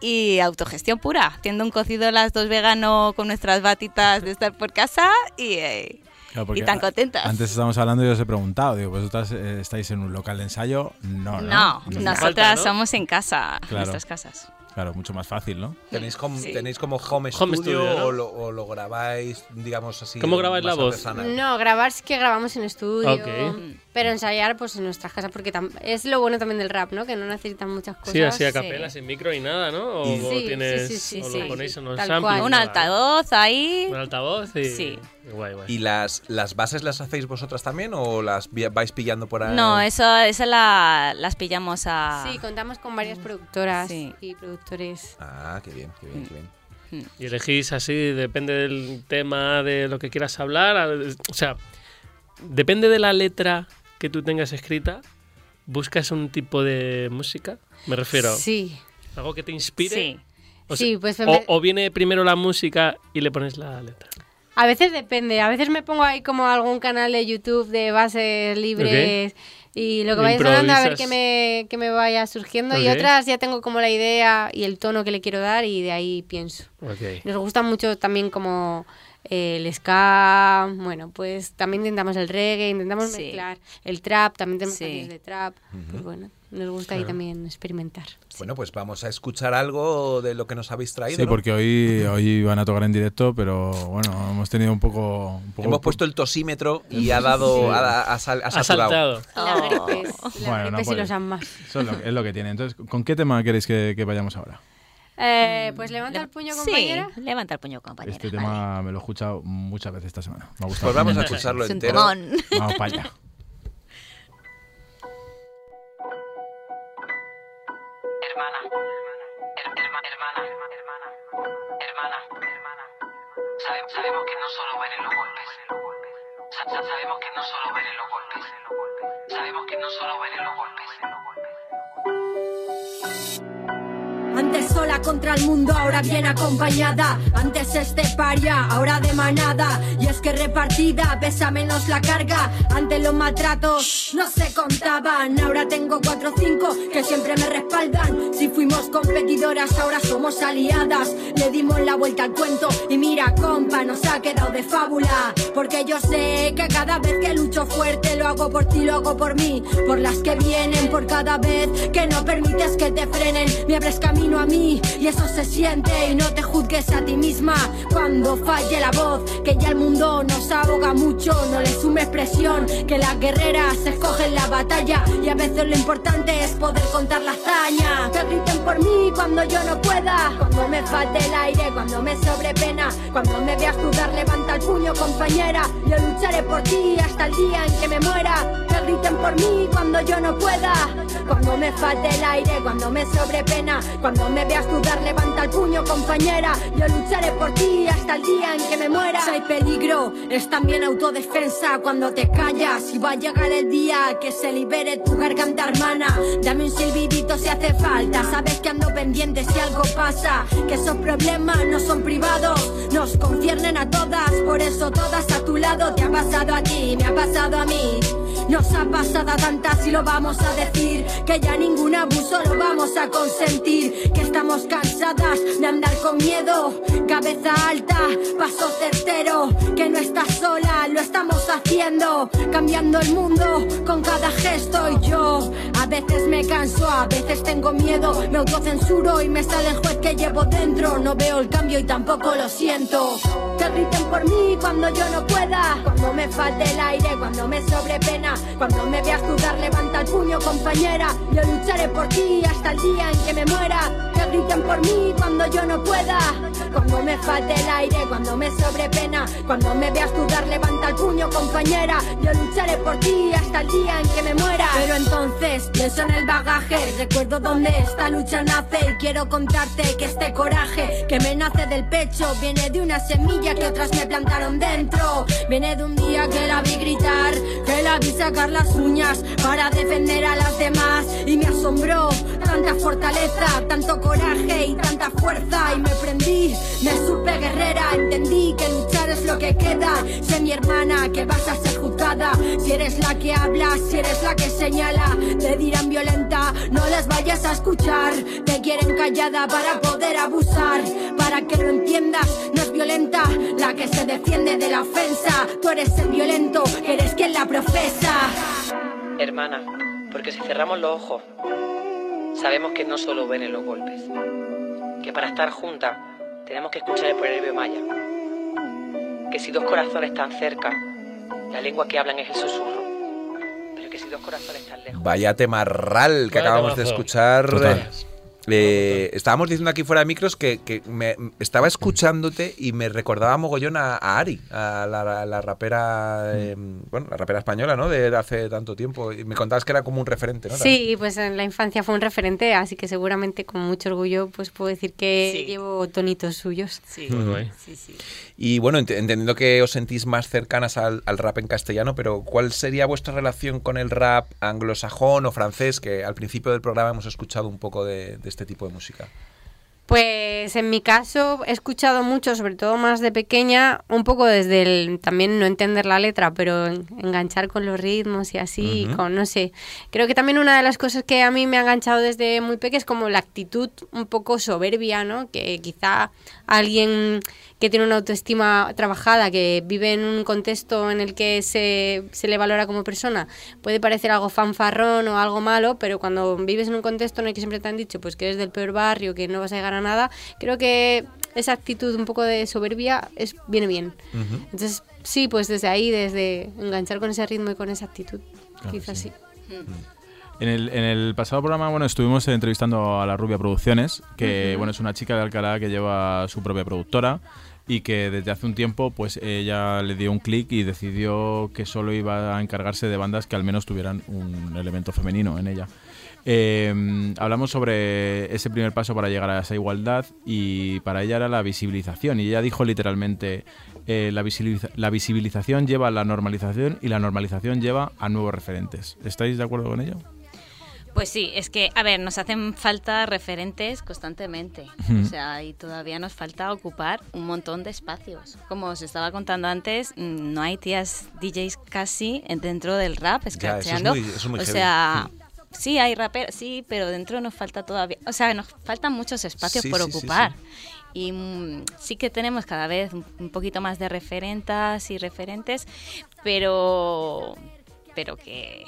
y autogestión pura, haciendo un cocido las dos vegano con nuestras batitas de estar por casa y, eh, Claro, y tan contentas. Antes estábamos hablando y os he preguntado, digo, ¿vosotras eh, estáis en un local de ensayo? No, no. no, No. nosotras falta, ¿no? somos en casa, en Claro. nuestras casas. Claro, mucho más fácil, ¿no? ¿Tenéis, com- Sí. ¿Tenéis como home, Home studio, studio, ¿no? o, lo, o lo grabáis, digamos así? ¿Cómo grabáis la voz? No, grabar sí que grabamos en estudio, Ok. pero ensayar pues en nuestras casas, porque es lo bueno también del rap, ¿no? Que no necesitan muchas cosas. Sí, así a sí. capela, sin micro y nada, ¿no? O, Sí, tienes, sí, sí, sí, o lo ponéis en los. Un altavoz ahí. Un altavoz y... Sí. Guay, guay. ¿Y las, las bases las hacéis vosotras también o las vais pillando por ahí? No, eso, eso la, las pillamos a... Sí, contamos con varias productoras Sí. y productores. Ah, qué bien, qué bien, qué bien. Y elegís así, depende del tema, de lo que quieras hablar. O sea, depende de la letra que tú tengas escrita, buscas un tipo de música. Me refiero, Sí, algo que te inspire. Sí. O, Sí, pues o viene primero la música y le pones la letra. A veces depende. A veces me pongo ahí como algún canal de YouTube de bases libres y lo que vaya sonando a ver qué me, qué me vaya surgiendo. Y otras ya tengo como la idea y el tono que le quiero dar y de ahí pienso. Nos gusta mucho también como eh, el ska, bueno, pues también intentamos el reggae, intentamos Sí. mezclar el trap, también tenemos Sí. canciones de trap, pues bueno, nos gusta ahí también experimentar. Bueno, pues vamos a escuchar algo de lo que nos habéis traído. Sí, ¿no? porque hoy, hoy van a tocar en directo, pero bueno, hemos tenido un poco... un poco- Hemos puesto el tosímetro y ha dado. Ha, ha sal- ha Ha saltado. Las gripes, las Bueno, no gripes y puede. los asmas. Eso es lo, es lo que tiene. Entonces, ¿con qué tema queréis que, que vayamos ahora? Eh, pues levanta el puño, compañera. Sí, levanta el puño, compañera. Este vale. tema me lo he escuchado muchas veces esta semana. Me ha gustado. Pues vamos a escucharlo Es entero. Vamos para allá. Hermana, hermana, hermana, hermana, hermana, hermana. Sabe- Sabemos que no solo ven los golpes. Sa- sa- Sabemos que no solo ven los golpes. Sabemos que no solo ven los golpes. Antes sola contra el mundo, ahora bien acompañada. Antes este paria, ahora de manada. Y es que repartida pesa menos la carga. Antes los maltratos no se contaban. Ahora tengo cuatro o cinco que siempre me respaldan. Si fuimos competidoras, ahora somos aliadas. Le dimos la vuelta al cuento y mira, compa, nos ha quedado de fábula. Porque yo sé que cada vez que lucho fuerte lo hago por ti, lo hago por mí. Por las que vienen, por cada vez que no permites que te frenen. Me abres camino y eso se siente. Y no te juzgues a ti misma cuando falle la voz. Que ya el mundo nos ahoga mucho, no le sumes presión. Que las guerreras escogen la batalla y a veces lo importante es poder contar la hazaña. Que griten por mí cuando yo no pueda. Cuando me falte el aire, cuando me sobrepena. Cuando me veas dudar, levanta el puño, compañera. Yo lucharé por ti hasta el día en que me muera. Que griten por mí cuando yo no pueda. Cuando me falte el aire, cuando me sobrepena. Cuando Cuando me veas dudar, levanta el puño, compañera. Yo lucharé por ti hasta el día en que me muera. Si hay peligro, es también autodefensa. Cuando te callas, y va a llegar el día que se libere tu garganta, hermana. Dame un silbidito si hace falta. Sabes que ando pendiente si algo pasa. Que esos problemas no son privados, nos conciernen a todas. Por eso todas a tu lado te ha pasado a ti, me ha pasado a mí. Nos ha pasado tantas y lo vamos a decir Que ya ningún abuso lo vamos a consentir Que estamos cansadas de andar con miedo Cabeza alta, paso certero Que no estás sola, lo estamos haciendo Cambiando el mundo con cada gesto. Y yo a veces me canso, a veces tengo miedo Me autocensuro y me sale el juez que llevo dentro. No veo el cambio y tampoco lo siento. Que griten por mí cuando yo no pueda Cuando me falte el aire, cuando me sobre pena cuando me veas dudar, levanta el puño, compañera. Yo lucharé por ti hasta el día en que me muera. Que griten por mí cuando yo no pueda. Cuando me falte el aire, cuando me sobre pena. Cuando me veas dudar, levanta el puño, compañera. Yo lucharé por ti hasta el día en que me muera. Pero entonces pienso en el bagaje. Recuerdo dónde esta lucha nace. Y quiero contarte que este coraje que me nace del pecho viene de una semilla que otras me plantaron dentro. Viene de un día que la vi gritar, que la vi sacar las uñas para defender a las demás. Y me asombró tanta fortaleza, tanto coraje y tanta fuerza. Y me prendí, me supe guerrera, entendí que luchar es lo que queda. Sé mi hermana que vas a ser juzgada. Si eres la que habla, si eres la que señala, te dirán violenta, no les vayas a escuchar. Te quieren callada para poder abusar. Para que lo entiendas, no es violenta la que se defiende de la ofensa. Tú eres el violento, eres quien la profesa. Hermana, porque si cerramos los ojos, sabemos que no solo ven los golpes, que para estar juntas tenemos que escuchar el proverbio maya, que si dos corazones están cerca, la lengua que hablan es el susurro, pero que si dos corazones están lejos... Vaya temarral que Vaya acabamos de escuchar. Total. Eh, estábamos diciendo aquí fuera de micros que, que me estaba escuchándote y me recordaba mogollón a, a Ari, a la, la rapera, eh, bueno, la rapera española, ¿no? De hace tanto tiempo. Y me contabas que era como un referente, ¿no? Sí, pues en la infancia fue un referente, así que seguramente con mucho orgullo pues puedo decir que Sí. llevo tonitos suyos. Sí, Muy guay. sí, sí. Y bueno, ent- entendiendo que os sentís más cercanas al, al rap en castellano, pero ¿cuál sería vuestra relación con el rap anglosajón o francés? Que al principio del programa hemos escuchado un poco de, de este tipo de música. Pues en mi caso he escuchado mucho, sobre todo más de pequeña, un poco desde el también no entender la letra, pero en- enganchar con los ritmos y así, con no sé. Creo que también una de las cosas que a mí me ha enganchado desde muy pequeña es como la actitud un poco soberbia, ¿no? Que quizá alguien que tiene una autoestima trabajada, que vive en un contexto en el que se, se le valora como persona, puede parecer algo fanfarrón o algo malo, pero cuando vives en un contexto en el que siempre te han dicho pues que eres del peor barrio, que no vas a llegar a nada, creo que esa actitud un poco de soberbia es, viene bien. Entonces, sí, pues desde ahí, desde enganchar con ese ritmo y con esa actitud, Claro, quizás sí. sí. En el, en el pasado programa, bueno, estuvimos entrevistando a la Rubia Producciones, que bueno, es una chica de Alcalá que lleva su propia productora y que desde hace un tiempo, pues ella le dio un clic y decidió que solo iba a encargarse de bandas que al menos tuvieran un elemento femenino en ella. Eh, hablamos sobre ese primer paso para llegar a esa igualdad y para ella era la visibilización. Y ella dijo literalmente, eh, la, la visibilización lleva a la normalización y la normalización lleva a nuevos referentes. ¿Estáis de acuerdo con ello? Pues sí, es que, a ver, nos hacen falta referentes constantemente. O sea, y todavía nos falta ocupar un montón de espacios. Como os estaba contando antes, mm, no hay tías DJs casi en- dentro del rap es escracheando. es muy o heavy. sea, sí hay raperos, sí, pero dentro nos falta todavía. O sea, nos faltan muchos espacios Sí, por sí, sí, ocupar. Y mm, sí que tenemos cada vez un, poquito más de referentas y referentes, pero, pero que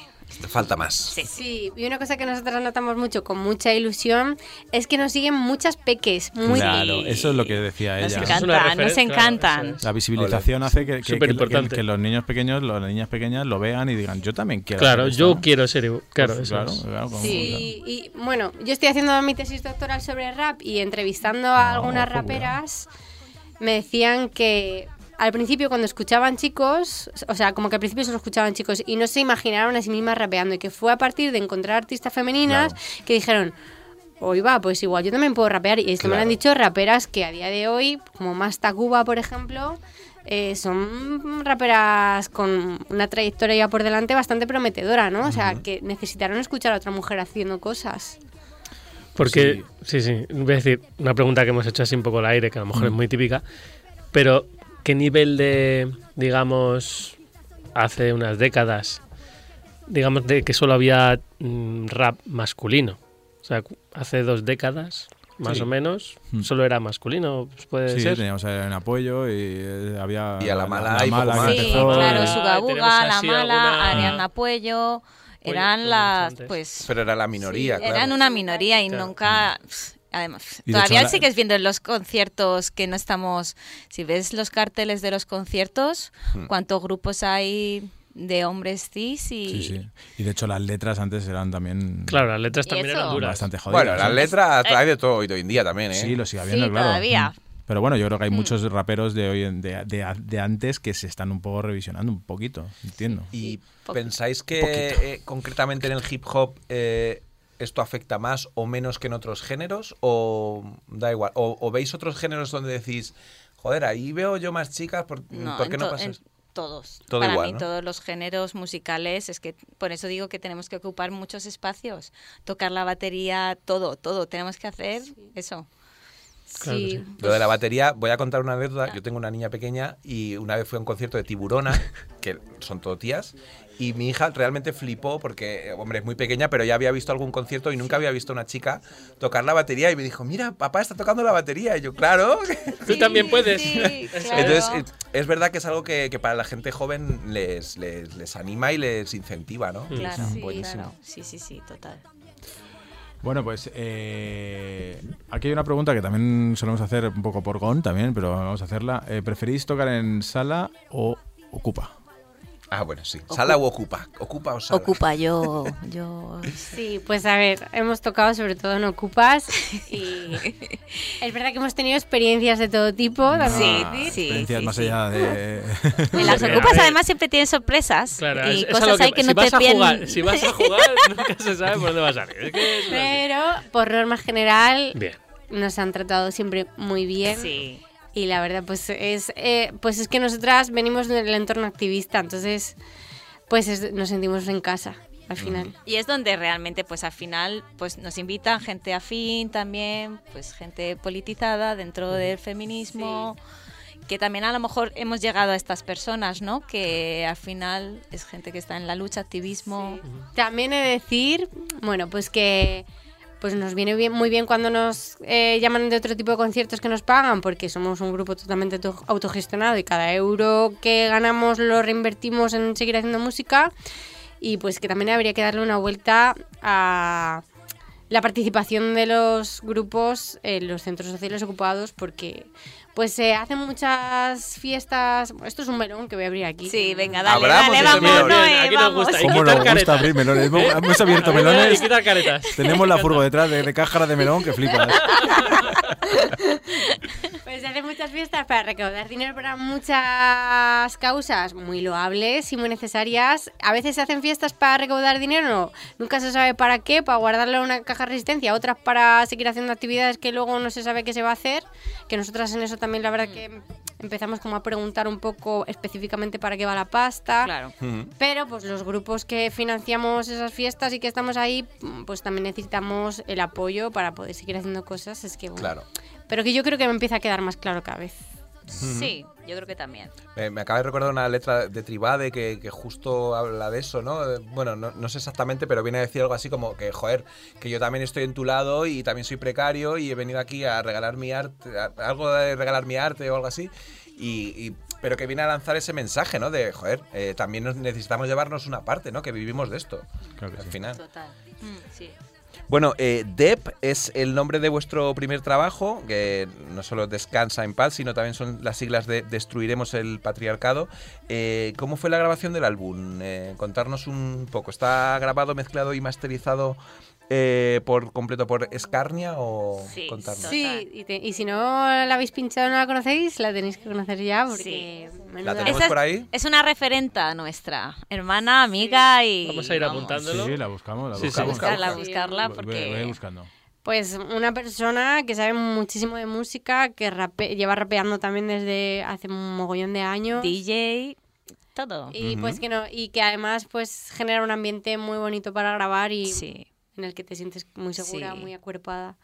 falta más. Sí, y una cosa que nosotros notamos mucho con mucha ilusión es que nos siguen muchas peques. Muy Claro, eso es lo que decía Nos ella. encantan, nos encantan. La visibilización hace que, que- que- que- que los niños pequeños, las niñas pequeñas lo vean y digan, yo también quiero. Claro, hacer yo esto". quiero ser. Claro, Pues eso claro, es. claro, como- Sí, y bueno, yo estoy haciendo mi tesis doctoral sobre rap y entrevistando a algunas ojo, raperas me decían que al principio cuando escuchaban chicos, o sea, como que al principio solo escuchaban chicos y no se imaginaron a sí mismas rapeando y que fue a partir de encontrar artistas femeninas que dijeron, hoy va, pues igual yo también puedo rapear. Y esto me lo han dicho raperas que a día de hoy, como Masta Cuba, por ejemplo, eh, son raperas con una trayectoria ya por delante bastante prometedora, ¿no? O sea, que necesitaron escuchar a otra mujer haciendo cosas. Porque, sí, sí, voy a decir una pregunta que hemos hecho así un poco al aire, que a lo mejor es muy típica, pero ¿qué nivel de, digamos, hace unas décadas, digamos, de que solo había mm, rap masculino? O sea, hace dos décadas, más Sí. o menos, Mm. solo era masculino, pues puede Sí, ser. teníamos en apoyo y eh, había. Y a la mala la y poco mala más. que Sí, empezó, claro, Sugabuga, La Mala, alguna- Ariana Puello, eran las, pues, Pero era la minoría, claro. eran una minoría y Claro. nunca... pff, Además, Y de todavía hecho, sigues viendo en los conciertos que no estamos... Si ves los carteles de los conciertos, Hmm. cuántos grupos hay de hombres cis y... Sí, sí. Y de hecho las letras antes eran también. Claro, las letras ¿Y también eran duras. Bastante jodidas. Bueno, las ¿eh? letras hay de todo hoy en día también, ¿eh? Sí, lo sigue habiendo, Sí, claro. todavía. Mm. Pero bueno, yo creo que hay muchos raperos de hoy en- de, de- de antes que se están un poco revisionando un poquito, entiendo. ¿Y pensáis que eh, concretamente en el hip hop eh, esto afecta más o menos que en otros géneros? ¿O da igual? ¿O, o veis otros géneros donde decís, joder, ahí veo yo más chicas, ¿por, No, ¿por qué en no pasa todos. Todo Para igual, mí, ¿no? todos los géneros musicales, es que por eso digo que tenemos que ocupar muchos espacios. Tocar la batería, todo, todo. Tenemos que hacer eso. Claro que sí. sí. Lo de la batería, voy a contar una anécdota. Yo tengo una niña pequeña y una vez fui a un concierto de Tiburona, *laughs* que son todo tías, y mi hija realmente flipó porque, hombre, es muy pequeña, pero ya había visto algún concierto y nunca había visto a una chica tocar la batería y me dijo, mira, papá está tocando la batería. Y yo, claro. *laughs* Tú también puedes. *laughs* Entonces, es- verdad que es algo que, que para la gente joven les, les, les anima y les incentiva, ¿no? Claro, Es sí, buenísimo. claro. Sí, sí, sí, total. Bueno, pues eh, aquí hay una pregunta que también solemos hacer un poco por GON también, pero vamos a hacerla. Eh, ¿Preferís tocar en sala o ocupa? Ah, bueno, sí. ¿Sala o ocupa? ¿Ocupa o sala? Ocupa, yo, *laughs* yo... Sí, pues a ver, hemos tocado sobre todo en Ocupas y *laughs* es verdad que hemos tenido experiencias de todo tipo. también. Ah, sí, experiencias sí, más sí. allá de... *laughs* En las ocupas además siempre tienen sorpresas Claro, y es- cosas hay que si no vas te jugar, Si vas a jugar, nunca se sabe por dónde va a que es- Pero por norma general Bien. nos han tratado siempre muy bien. Sí. Y la verdad, pues es, eh, pues es que nosotras venimos del entorno activista, entonces pues es- nos sentimos en casa al final. Y es donde realmente, pues al final, pues nos invitan gente afín también, pues gente politizada dentro del feminismo, que también a lo mejor hemos llegado a estas personas, ¿no? Que al final es gente que está en la lucha, activismo. También he de decir, bueno, pues que pues nos viene bien, muy bien cuando nos eh, llaman de otro tipo de conciertos que nos pagan, porque somos un grupo totalmente auto- autogestionado y cada euro que ganamos lo reinvertimos en seguir haciendo música. Y pues que también habría que darle una vuelta a la participación de los grupos en los centros sociales ocupados, porque pues se hacen muchas fiestas. Esto es un melón que voy a abrir aquí. Sí, venga, dale, Abramos dale, vamos, melón. Noé, aquí nos vamos. gusta. Y ¿Cómo nos gusta caretas. abrir melones? Hemos, hemos abierto melones. Y quitar caretas. Tenemos la furgo detrás de, de cáscara de melón que flipas. Pues se hacen muchas fiestas para recaudar dinero para muchas causas muy loables y muy necesarias. A veces se hacen fiestas para recaudar dinero, no, nunca se sabe para qué, para guardarlo en una caja de resistencia, otras para seguir haciendo actividades que luego no se sabe qué se va a hacer, que nosotras en eso también la verdad que empezamos como a preguntar un poco específicamente para qué va la pasta. Claro. Pero pues los grupos que financiamos esas fiestas y que estamos ahí, pues también necesitamos el apoyo para poder seguir haciendo cosas. Es que bueno, Claro. pero que yo creo que me empieza a quedar más claro cada vez. Sí, yo creo que también. Me, me acaba de recordar una letra de Tribade que, que justo habla de eso, ¿no? Eh, Bueno, no, no sé exactamente, pero viene a decir algo así como que, joder, que yo también estoy en tu lado y también soy precario y he venido aquí a regalar mi arte, a- algo de regalar mi arte o algo así. Y, y- pero que viene a lanzar ese mensaje, ¿no? De, joder, eh, también nos necesitamos llevarnos una parte, ¿no? Que vivimos de esto. Claro que al sí. final. Total. Mm, sí. Bueno, eh, DEP es el nombre de vuestro primer trabajo, que no solo descansa en paz, sino también son las siglas de Destruiremos el Patriarcado. Eh, ¿Cómo fue la grabación del álbum? Eh, contarnos un poco. ¿Está grabado, mezclado y masterizado eh, por completo por Escarnia o Sí, contarnos? Sí, y, te- y si no la habéis pinchado y no la conocéis, la tenéis que conocer ya porque... menuda- ¿La tenemos por ahí? Es una referenta nuestra, hermana, amiga y... Vamos a ir apuntándolo. Sí, la buscamos, la Sí, sí. buscamos. Buscarla, busca. buscarla, Voy- porque... voy buscando. Pues una persona que sabe muchísimo de música, que rape- lleva rapeando también desde hace un mogollón de años. DJ, todo. Y pues que no, y que además pues genera un ambiente muy bonito para grabar y Sí. En el que te sientes muy segura, Sí. muy acuerpada.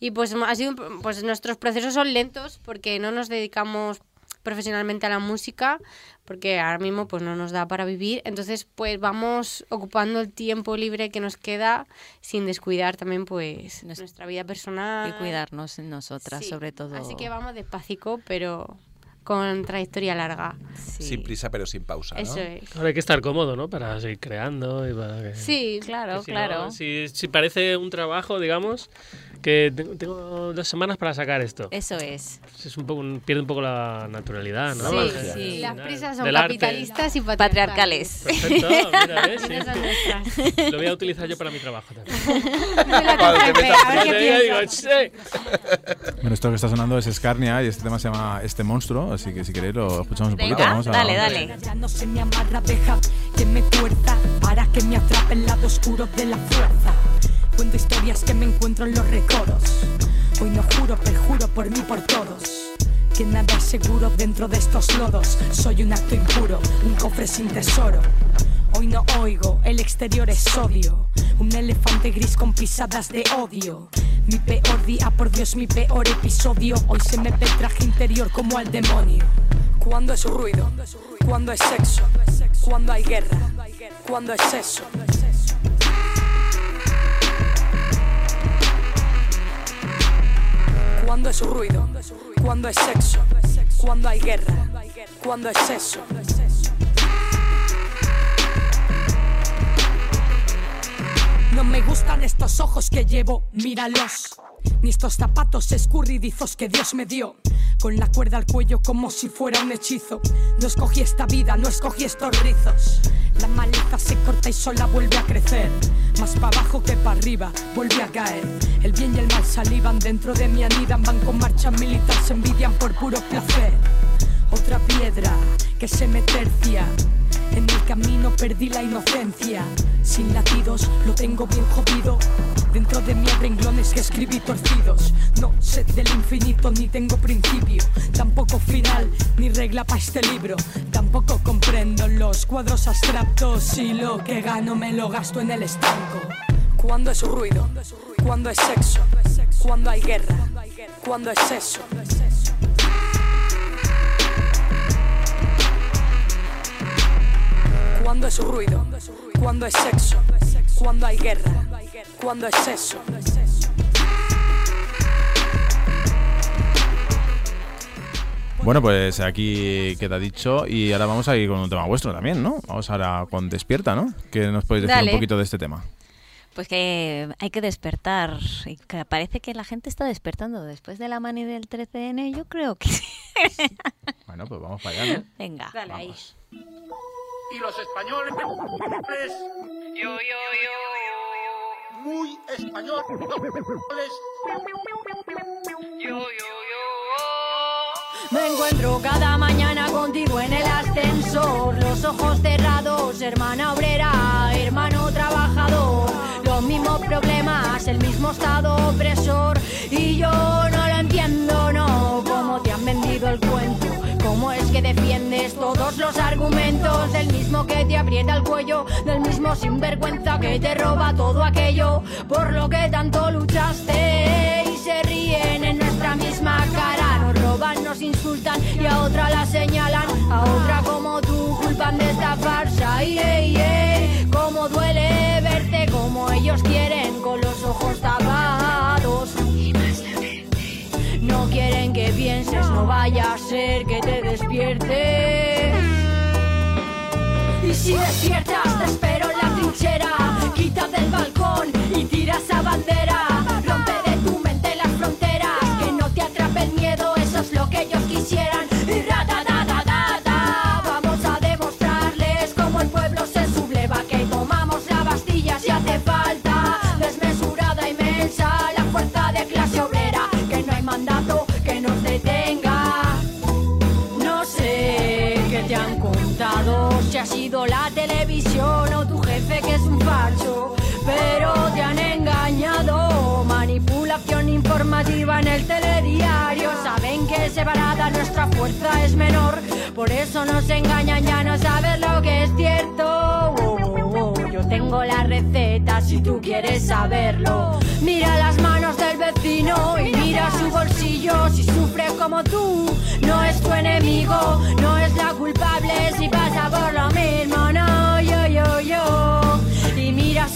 Y pues ha sido pues nuestros procesos son lentos porque no nos dedicamos profesionalmente a la música porque ahora mismo pues no nos da para vivir entonces pues vamos ocupando el tiempo libre que nos queda sin descuidar también pues nuestra vida personal Y cuidarnos nosotras, Sí. sobre todo. así que vamos despacito pero con trayectoria larga Sin prisa pero sin pausa. ¿no? Eso es. Ahora hay que estar cómodo, ¿no? Para seguir creando y para que... Sí, claro, que si no, claro. si, si parece un trabajo, digamos, que tengo, dos semanas para sacar esto. Eso es. Es un poco, pierde un poco la naturalidad, ¿no? Sí, sí. al Las prisas son del arte. capitalistas y Patriarcales. Perfecto, mira, *laughs* ¿ves? Sí. Lo voy a utilizar yo para mi trabajo también. *laughs* "Sí". Bueno, esto que está sonando es Scarnia y este tema se llama Este Monstruo, así que si queréis lo escuchamos un poquito. Vamos a, dale, dale. Ya no se me amarra, deja que me tuerza para que me atrape el lado oscuro de la fuerza. Cuento historias que me encuentro en los recodos. Hoy no juro, perjuro por mí, por todos. Que nada es seguro dentro de estos lodos. Soy un acto impuro, un cofre sin tesoro. Hoy no oigo, el exterior es odio. Un elefante gris con pisadas de odio. Mi peor día, por Dios, mi peor episodio. Hoy se me ve traje interior como al demonio. Cuando es ruido, cuando es sexo, cuando hay guerra, cuando es eso. Cuando es ruido, cuando es sexo, cuando hay guerra, cuando es eso. No me gustan estos ojos que llevo, míralos. Ni estos zapatos escurridizos que Dios me dio. Con la cuerda al cuello como si fuera un hechizo. No escogí esta vida, no escogí estos rizos. La maleza se corta y sola vuelve a crecer. Más para abajo que para arriba, vuelve a caer. El bien y el mal salivan dentro de mi anidan. Van con marcha militar, se envidian por puro placer. Otra piedra que se me tercia. En el camino perdí la inocencia. Sin latidos lo tengo bien jodido. Dentro de mí hay renglones que escribí torcidos. No sé del infinito ni tengo principio. Tampoco final ni regla para este libro. Tampoco comprendo los cuadros abstractos. Y lo que gano me lo gasto en el estanco. Cuando es ruido, cuando es sexo, cuando hay guerra, cuando es eso. Cuando es ruido, cuando es sexo, cuando hay guerra, cuando es eso. Bueno, pues aquí queda dicho y ahora vamos a ir con un tema vuestro también, ¿no? Vamos ahora con Despierta, ¿no? Que nos podéis decir Dale. un poquito de este tema. Pues que hay que despertar. Y que parece que la gente está despertando después de la mani del 13N. Yo creo que sí. Bueno, pues vamos para allá, ¿no? Venga. Dale ahí. Y los españoles. Yo, yo, yo. Muy español. Yo, yo, Me encuentro cada mañana contigo en el ascensor, los ojos cerrados, hermana obrera, hermano trabajador, los mismos problemas, el mismo estado opresor, y yo no lo entiendo, no, cómo te han vendido el cuento. ¿Cómo es que defiendes todos los argumentos mismo que te aprieta el cuello, del mismo sinvergüenza que te roba todo aquello por lo que tanto luchaste y se ríen en nuestra misma cara? Nos roban, nos insultan y a otra la señalan, a otra como tú culpan de esta farsa. Y ey, ey, cómo duele verte como ellos quieren con los ojos tapados. No quieren que pienses, no vaya a ser que te despierte. Si despiertas, te espero en la trinchera. Quita del balcón y tira esa bandera. Informativa en el telediario. Saben que separada nuestra fuerza es menor. Por eso nos engañan, ya no sabes lo que es cierto. Oh, oh, oh, Yo tengo la receta si tú quieres saberlo. Mira las manos del vecino y mira su bolsillo. Si sufre como tú, no es tu enemigo, no es la culpable si pasa por lo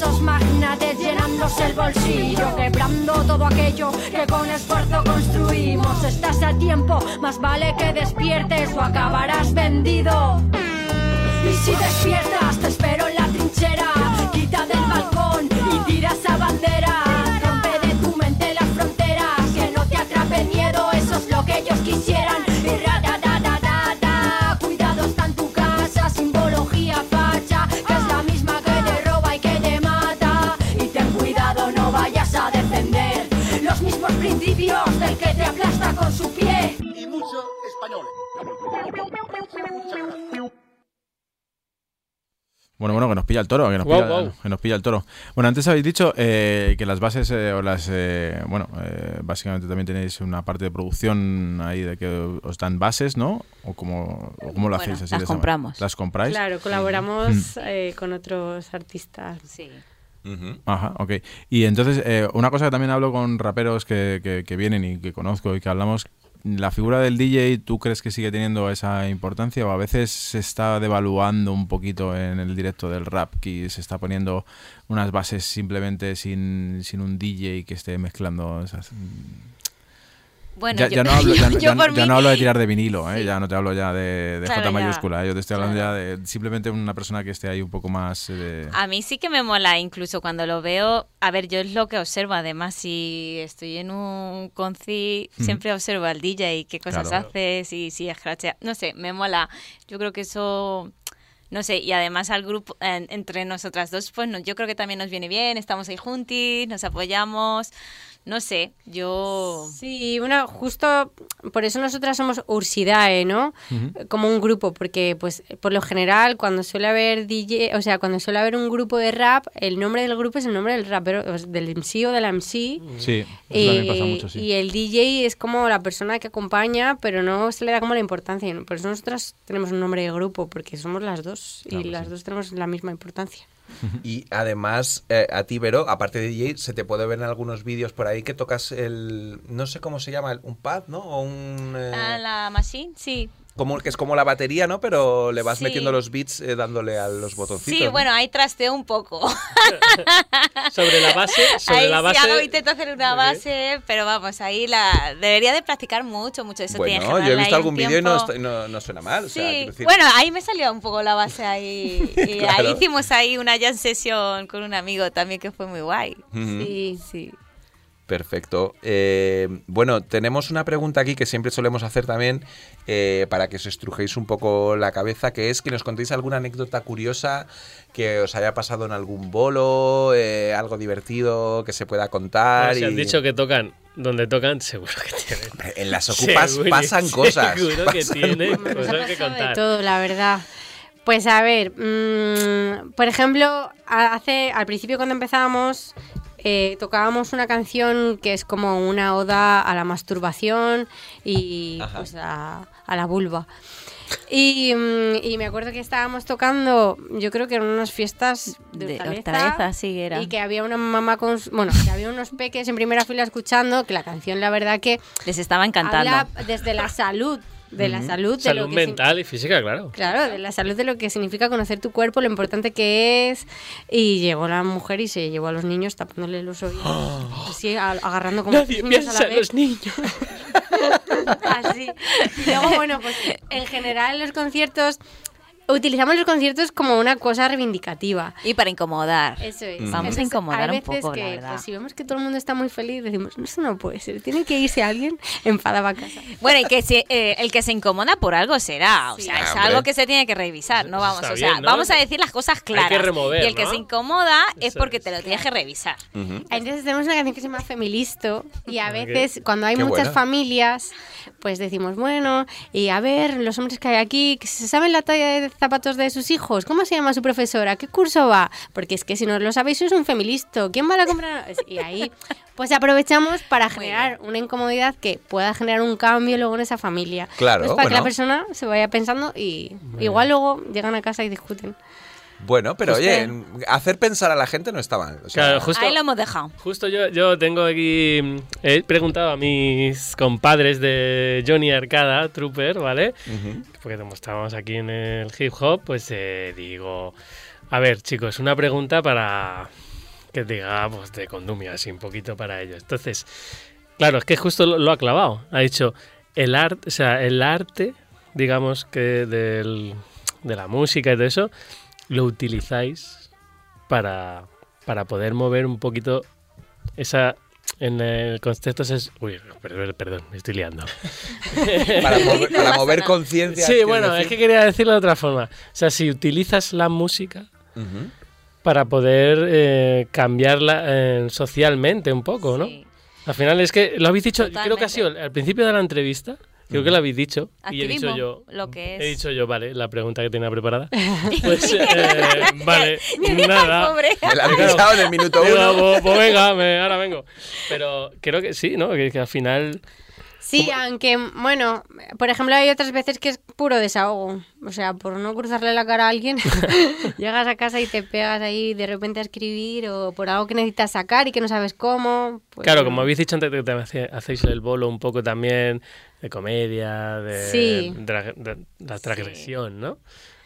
esos magnates llenándose el bolsillo, quebrando todo aquello que con esfuerzo construimos. Estás a tiempo, más vale que despiertes o acabarás vendido. Y si despiertas, te espero en la trinchera. Bueno, bueno, que nos pilla el toro, que nos, pilla, guau. que nos pilla el toro. Bueno, antes habéis dicho eh, que las bases eh, o las, eh, bueno, eh, básicamente también tenéis una parte de producción ahí de que os dan bases, ¿no? O como, o cómo lo Bueno, hacéis así. las de esa manera? compramos. Las compráis. Claro, colaboramos eh, con otros artistas. Sí. Ajá, ok. Y entonces, eh, una cosa que también hablo con raperos que, que- que vienen y que conozco y que hablamos, la figura del DJ, ¿tú crees que sigue teniendo esa importancia o a veces se está devaluando un poquito en el directo del rap, que se está poniendo unas bases simplemente sin, sin un DJ que esté mezclando esas... Bueno, ya, yo- ya no hablo, ya, *laughs* yo ya- no hablo de *laughs* tirar de vinilo, ¿eh? ya no te hablo ya de, de Claro, J mayúscula, ¿eh? yo te estoy hablando ya de simplemente una persona que esté ahí un poco más... eh, de- A mí sí que me mola, incluso cuando lo veo. A ver, yo es lo que observo. Además, si estoy en un conci, siempre observo al DJ, qué cosas Claro. hace, si, si escrachea. No sé, me mola. Yo creo que eso. No sé, y además al grupo, en- entre nosotras dos, pues no, yo creo que también nos viene bien. Estamos ahí juntis, nos apoyamos. No sé, yo. Sí, bueno, justo por eso nosotras somos Ursidae, ¿no? Como un grupo, porque pues por lo general cuando suele haber DJ, o sea, cuando suele haber un grupo de rap, el nombre del grupo es el nombre del rapero, o sea, del MC o de la MC. Sí, eso pasa mucho, sí. y el DJ es como la persona que acompaña, pero no se le da como la importancia. ¿no? Por eso nosotras tenemos un nombre de grupo, porque somos las dos y las dos tenemos la misma importancia. *laughs* Y además, eh, a ti, Vero, aparte de DJ, se te puede ver en algunos vídeos por ahí que tocas el. No sé cómo se llama, un pad, ¿no? O un. eh, Ah, la machine, sí. Como, que es como la batería, ¿no? Pero le vas Sí. metiendo los beats eh, dándole a los botoncitos. Sí, ¿no? bueno, ahí trasteo un poco. *laughs* Sobre la base, sobre ahí la sí base. hago, intento hacer una base, pero vamos, ahí la debería de practicar mucho, mucho. Eso tiene Bueno, yo he visto algún un vídeo y no, no, no suena mal. o sea, Sí, decir- bueno, ahí me salió un poco la base ahí. *laughs* Y Claro. ahí hicimos ahí una jam session con un amigo también que fue muy guay. Ujú. Sí, sí. Perfecto. Eh, bueno, tenemos una pregunta aquí que siempre solemos hacer también eh, para que os estrujéis un poco la cabeza, que es que nos contéis alguna anécdota curiosa que os haya pasado en algún bolo, eh, algo divertido que se pueda contar. Bueno, si han dicho que tocan donde tocan, seguro que tienen. En las ocupas Seguro- pasan *laughs* cosas. Seguro que tienen cosas. cosas que de contar. todo, la verdad. Pues a ver, mm, por ejemplo, hace al principio cuando empezábamos eh, tocábamos una canción que es como una oda a la masturbación y pues a, a la vulva. Y, mm, y me acuerdo que estábamos tocando, yo creo que en unas fiestas de, De Hortaleza, Hortaleza, sí, era. Y que había una mamá con. Bueno, que había unos peques en primera fila escuchando, que la canción, la verdad que. Les estaba encantando. Habla desde la salud, de la salud, de Salud lo que sin- mental y física, claro. Claro, de la salud de lo que significa conocer tu cuerpo, lo importante que es. Y llegó la mujer y se llevó a los niños tapándole los oídos. *gasps* Así, a- agarrando como Nadie niños a piensa la vez. los niños. *laughs* Así. *laughs* Y *laughs* luego, bueno, pues en general los conciertos. Utilizamos los conciertos como una cosa reivindicativa. Y para incomodar. Eso es. Vamos a Entonces, incomodar hay un veces poco, que, la verdad. pues, si vemos que todo el mundo está muy feliz, decimos, "No, eso no puede ser, tiene que irse alguien enfadado a casa. Bueno, y que se- eh, el que se incomoda por algo será. O sea, es Ah, hombre. algo que se tiene que revisar. No vamos, o sea, bien, ¿no? vamos a decir las cosas claras. que remover, y el que ¿no? se incomoda es Eso porque te lo tienes que revisar. Entonces tenemos una canción que se llama Femilisto y a Ah, veces cuando hay qué muchas buena. familias pues decimos, bueno, y a ver, los hombres que hay aquí, que se saben la talla de zapatos de sus hijos, ¿cómo se llama su profesora? ¿Qué curso va? Porque es que si no lo sabéis sois un femilisto, ¿quién va a comprar? Y ahí Pues aprovechamos para generar una incomodidad que pueda generar un cambio luego en esa familia. Claro, Entonces, para que la persona se vaya pensando y igual luego llegan a casa y discuten. Bueno, pero Justo. oye, hacer pensar a la gente no está mal. o sea, Claro, justo, Ahí lo hemos dejado. justo yo, yo tengo aquí. He preguntado a mis compadres de Johnny Arcada, Trooper, ¿vale? Porque como estábamos aquí en el hip hop, pues eh, digo. A ver, chicos, una pregunta para que diga, pues de condumio, así un poquito para ellos. Entonces, claro, es que justo lo, lo ha clavado. Ha dicho, el arte, o sea, el arte, digamos que del- de la música y todo eso, lo utilizáis para, para poder mover un poquito esa. En el contexto es. Uy, perdón, perdón, me estoy liando. *laughs* Para mover- para mover conciencia, Sí, ¿quieres bueno, decir? es que quería decirlo de otra forma. O sea, si utilizas la música para poder eh, cambiarla eh, socialmente un poco, ¿no? Al final es que lo habéis dicho, creo que ha sido al principio de la entrevista, creo que lo habéis dicho. Y he dicho yo, lo que es. he dicho yo, vale, la pregunta que tenía preparada. *laughs* Pues, *laughs* eh, vale, *laughs* nada. Pobre. Me la han Claro. pisado en el minuto uno. Pues, pues venga, me- ahora vengo. Pero creo que sí, ¿no? Que, que al final... Sí, aunque, bueno, por ejemplo, hay otras veces que es puro desahogo. O sea, por no cruzarle la cara a alguien, *laughs* llegas a casa y te pegas ahí de repente a escribir o por algo que necesitas sacar y que no sabes cómo. pues claro, como habéis dicho antes, que hacéis el bolo un poco también de comedia, de, Sí. de la, de la transgresión, ¿no?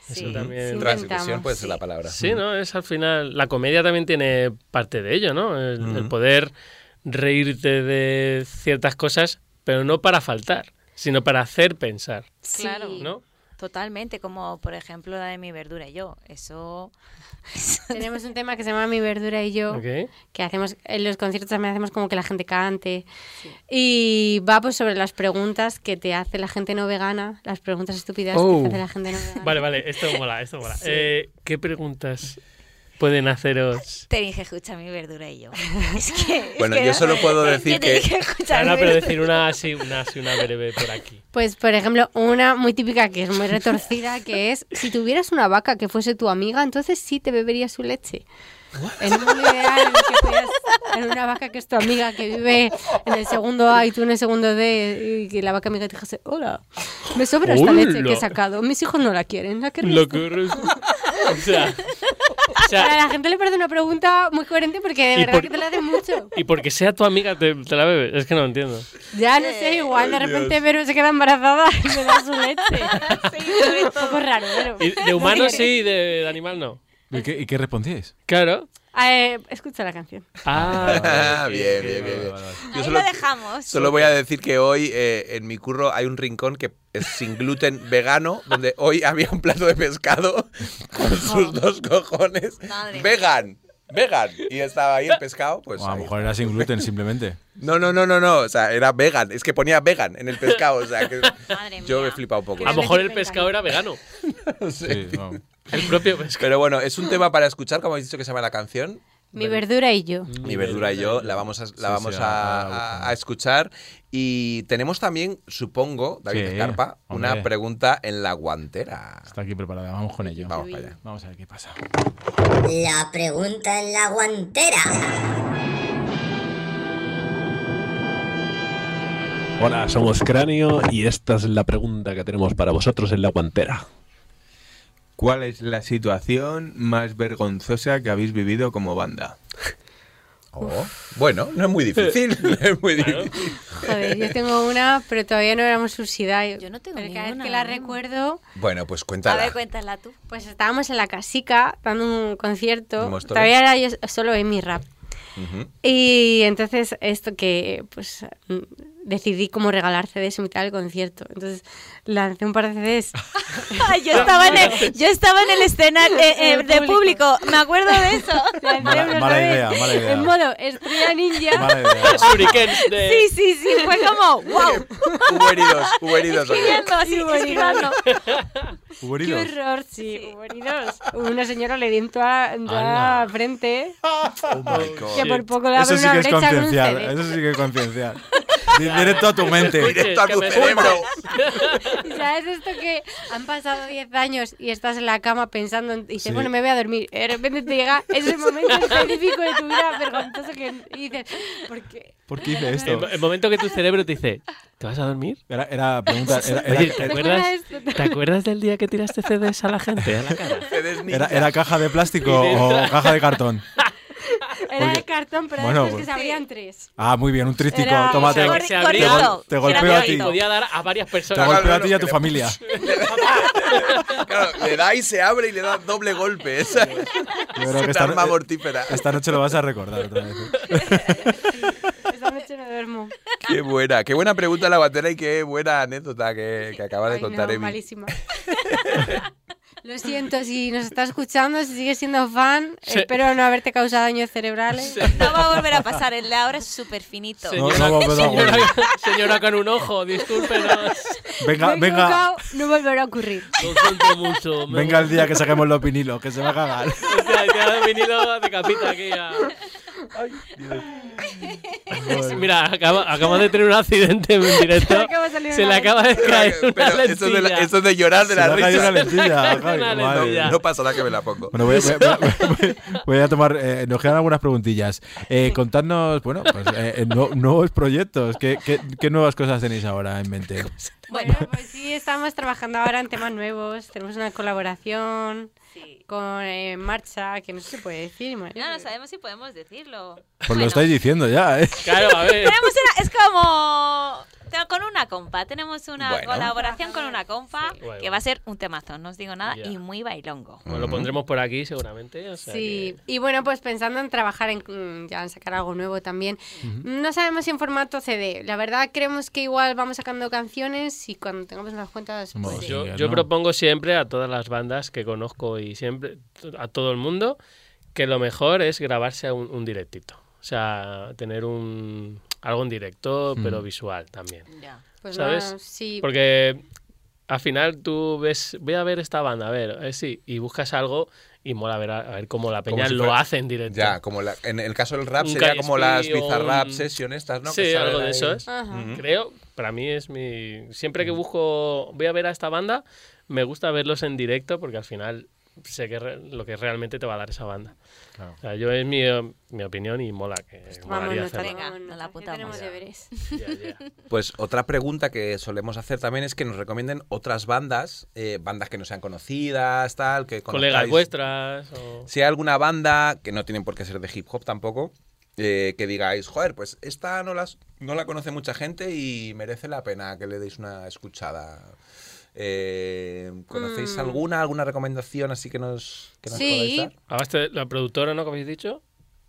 Sí, Eso también... sí Transgresión puede ser sí. la palabra. Sí, ¿no? Es al final. La comedia también tiene parte de ello, ¿no? El, poder reírte de ciertas cosas, pero no para faltar, sino para hacer pensar. Claro, ¿no? Totalmente, como por ejemplo la de mi verdura y yo. Eso. *laughs* Tenemos un tema que se llama Mi verdura y yo, Ok. que hacemos en los conciertos también hacemos como que la gente cante. Y va pues sobre las preguntas que te hace la gente no vegana, las preguntas estúpidas que Oh. te hace la gente no vegana. Vale, vale, esto mola, esto mola. Sí. Eh, ¿Qué preguntas pueden haceros? Te dije, escucha mi verdura y yo. *laughs* Es que. es Bueno, que yo no- solo puedo decir que- dije, Ah, no, pero decir una así, una así, una breve por aquí. Pues, por ejemplo, una muy típica que es muy retorcida, que es, si tuvieras una vaca que fuese tu amiga, entonces sí te beberías su leche. En un ideal en el que pudieras tener una vaca que es tu amiga, que vive en el segundo A y tú en el segundo D, y que la vaca amiga te dijese, hola, me sobra esta leche que he sacado, mis hijos no la quieren, ¿la Lo tú?". que O sea, o sea, Pero a la gente le parece una pregunta muy coherente porque de verdad por- que te la hacen mucho. y porque sea tu amiga te, te la bebes, es que no lo entiendo. Ya no sé, igual de repente Vero se queda embarazada y me da su leche. *laughs* Un poco raro, Vero. Y de humano sí, y de, de animal no. ¿Y qué, y qué respondíais? Claro. Eh, escucha la canción. Ah, bien, bien, bien. bien. Yo Ahí solo, lo dejamos. solo voy a decir que hoy eh, en mi curro hay un rincón que es sin gluten vegano, donde hoy había un plato de pescado con sus dos cojones. Madre mía. Vegan, vegan. Y estaba ahí el pescado, pues. O a lo mejor era sin gluten simplemente. No, no, no, no, no. O sea, era vegan. Es que ponía vegan en el pescado. O sea, que Madre yo mía. me he flipado un poco. A lo mejor el pescado era vegano. *laughs* Sí, no. El propio pescado. Pero bueno, es un tema para escuchar, como habéis dicho que se llama la canción. Mi verdura y yo. Mi verdura y yo la vamos a, la Sí, vamos sí, a, escuchar. Y tenemos también, supongo, David Sí, Escarpa, una pregunta en la guantera. Está aquí preparada, vamos con ello. Vamos para allá. Vamos a ver qué pasa. La pregunta en la guantera. Hola, somos Cráneo y esta es la pregunta que tenemos para vosotros en la guantera. ¿Cuál es la situación más vergonzosa que habéis vivido como banda? *laughs* Oh, Bueno, no es muy difícil. *laughs* no es muy difícil. Joder, yo tengo una, pero todavía no éramos subsidiarios. Yo no tengo Pero cada vez que la ¿no? recuerdo, Bueno, pues A cuéntala. ver, cuéntala tú. pues estábamos en la casica dando un concierto. Todavía era yo solo en mi rap. Y entonces esto que pues decidí como regalar CDs en mitad del concierto. Entonces lancé un par de CDs. *laughs* Yo, estaba en el, yo estaba en el escenario En el de público. Me acuerdo de eso. *laughs* Lancé Mala- unos mala CDs idea, mala idea. En modo estrella ninja. Vale, idea. *laughs* Shurikens de... Sí, sí, sí. Fue como, wow. Hubo heridos, hubo heridos. así, Hubo heridos. escribiendo. ¿Hubo ¡Qué horror! Sí, hubo heridos. Una señora le dio en toda, la frente Oh my God. que por poco le Eso abre sí una que es brecha con un. CD. Eso sí que es conciencial. Di- Directo a tu mente. Directo a tu cerebro. *laughs* ¿Y ¿Sabes esto que han pasado 10 años y estás en la cama pensando en- y dices, Sí. bueno, me voy a dormir? Y de repente te llega ese *laughs* momento específico de tu vida vergonzoso que y dices, ¿por qué? ¿Por qué hice esto? El, el momento que tu cerebro te dice, ¿te vas a dormir? Era, era pregunta. Era, era- Oye, ¿te era- acuerdas? ¿te acuerdas del día que tiraste CDs a la gente a la cara? *laughs* era- era caja de plástico o caja de cartón. Era Porque- de cartón, pero Bueno, pues- que se abrían tres. Ah, muy bien, un trístico. Era- Tómate. Se Se te, abría, gol- te golpeo a ti. podía dar a varias Te personas. golpeo a ti y a tu familia. *laughs* Claro, le da y se abre y le da doble golpe. Esa Yo creo que esta, arma mortífera. esta noche lo vas a recordar otra vez. ¿eh? Esta noche no duermo. Qué buena, qué buena pregunta la guantera y qué buena anécdota que, que acaba de Ay, contar no, Emi. malísima. *laughs* Lo siento, si nos está escuchando, si sigues siendo fan, Sí. espero no haberte causado daños cerebrales. No va a volver a pasar, el de ahora es súper finito. Señora, No, no, señora, señora con un ojo, discúlpenos. Venga, venga, no volverá a ocurrir. Lo siento mucho. me- venga el día que saquemos los vinilos, que se va a cagar. Hostia, te ha venido de capita aquí a... *laughs* Mira, acaba, acaba de tener un accidente en *laughs* directo. Se le acaba de caer una Pero eso de, la- lentilla. eso de llorar de Se la risa. una *laughs* mía. No pasa nada que me la pongo. Bueno, voy, a- voy a- voy a- voy a tomar. eh, nos quedan algunas preguntillas. Eh, contadnos, bueno, pues, eh, eh, nu- nuevos proyectos. ¿Qué, qué, qué nuevas cosas tenéis ahora en mente? Bueno, pues sí, estamos trabajando ahora en temas nuevos. Tenemos una colaboración con eh, Marcha, que no sé si se puede decir. No, no sabemos si podemos decirlo. Pues lo estáis diciendo ya, ¿eh? Claro, a ver. Tenemos una, es como con una compa, tenemos una Bueno. colaboración con una compa Bueno. que va a ser un temazo, no os digo nada, Ya. y muy bailongo. Lo pondremos por aquí seguramente. o sea Sí, y bueno, pues pensando en trabajar en mm, ya en sacar algo nuevo también. No sabemos si en formato CD. La verdad creemos que igual vamos sacando canciones y cuando tengamos unas cuentas pues, sí. Yo, Venga, yo ¿no? propongo siempre a todas las bandas que conozco y siempre a todo el mundo que lo mejor es grabarse un, un directito. O sea, tener un algo en directo, pero visual también. pues ¿Sabes? sí. Porque al final tú ves, voy a ver esta banda, a ver, eh, sí, y buscas algo y mola ver a, a ver cómo la Como peña si lo fuera- hace en directo. Ya, como la- en el caso del rap Un sería como las Bizarrap un- Session estas, ¿no? Sí, Que algo de ahí. eso es. Creo, para mí es mi... Siempre que busco, voy a ver a esta banda, me gusta verlos en directo porque al final sé que re- lo que realmente te va a dar esa banda. Claro. O sea, yo es mi, mi opinión y mola que no hacerlo. Venga, nos la apuntamos. tenemos Ya. deberes. *laughs* Ya, ya. *laughs* Pues otra pregunta que solemos hacer también es que nos recomienden otras bandas, eh, bandas que no sean conocidas, tal, que Colegas vuestras o... Si hay alguna banda, que no tienen por qué ser de hip hop tampoco, eh, que digáis, joder, pues esta no, las, no la conoce mucha gente y merece la pena que le deis una escuchada. Eh, ¿Conocéis Mm. alguna, alguna recomendación así que nos, que nos Sí. podáis dar? Ahora este- la productora, ¿no? Que habéis dicho.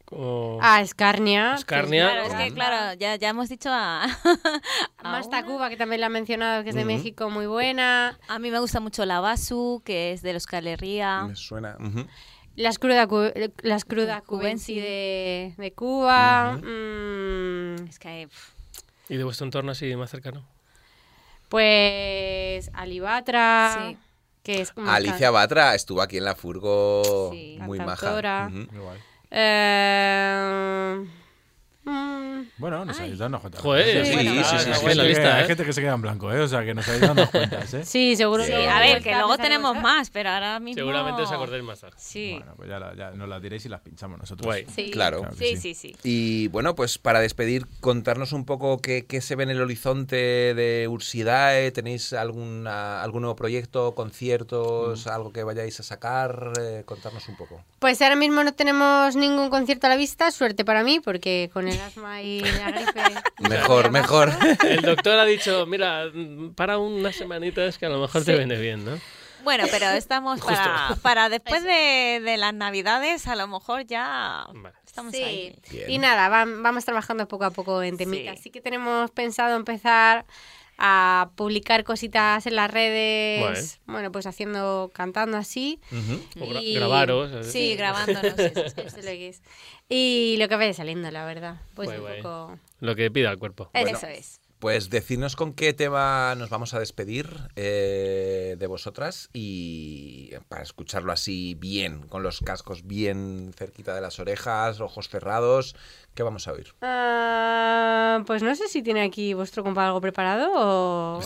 Como... Ah, Escarnia. Escarnia. Claro, es que claro, ya, ya hemos dicho a... *laughs* a Más una. Tacuba, que también la ha mencionado, que es de. México, muy buena. A mí me gusta mucho la Basu, que es de los Calería. Me suena. ujú. Las cruda, las cruda Cubensi. De, de Cuba. mm, Es que pff, ¿Y de vuestro entorno así más cercano? Pues Alibatra. Sí. Que es como Alicia Batra estuvo aquí en la Furgo Sí. muy Cantautora. maja. Ujú. Eh, mm, Bueno, nos habéis dado cuenta. Joder, Sí, sí, sí, sí, sí, sí, sí, está sí, buena Hay gente lista, que- ¿eh? Hay gente que se queda en blanco, ¿eh? O sea, que nos habéis dado cuentas, ¿eh? sí, seguro sí, que a ver, que luego tenemos más, pero ahora mismo... Seguramente os acordáis más tarde. Sí, Bueno, pues ya, la- ya nos las diréis y las pinchamos nosotros. Guay. Sí. Claro. Sí, sí, sí. Y bueno, pues para despedir, contarnos un poco qué, qué se ve en el horizonte de Ursidae. ¿Tenéis alguna, algún nuevo proyecto, conciertos, algo que vayáis a sacar? Eh, contarnos un poco. Pues ahora mismo no tenemos ningún concierto a la vista, suerte para mí, porque con el asma y la gripe. Mejor, mejor. El doctor ha dicho, mira, para unas semanitas que a lo mejor te Sí. viene bien, ¿no? Bueno, pero estamos para, para después de, de las navidades, a lo mejor ya Vale. estamos Sí. ahí. Bien. Y nada, vam- vamos trabajando poco a poco en temita. Sí. Así que tenemos pensado empezar a publicar cositas en las redes. Bueno, pues haciendo, cantando así. O gra- Y-. Sí, grabándonos. eso es, Eso eso es lo que es. *laughs* Y lo que vaya saliendo, la verdad. Pues Guay, un guay. poco. Lo que pida el cuerpo. Eso es. Pues decidnos con qué tema nos vamos a despedir eh, de vosotras y para escucharlo así bien, con los cascos bien cerquita de las orejas, ojos cerrados, ¿qué vamos a oír? Ah, pues no sé si tiene aquí vuestro compa algo preparado o...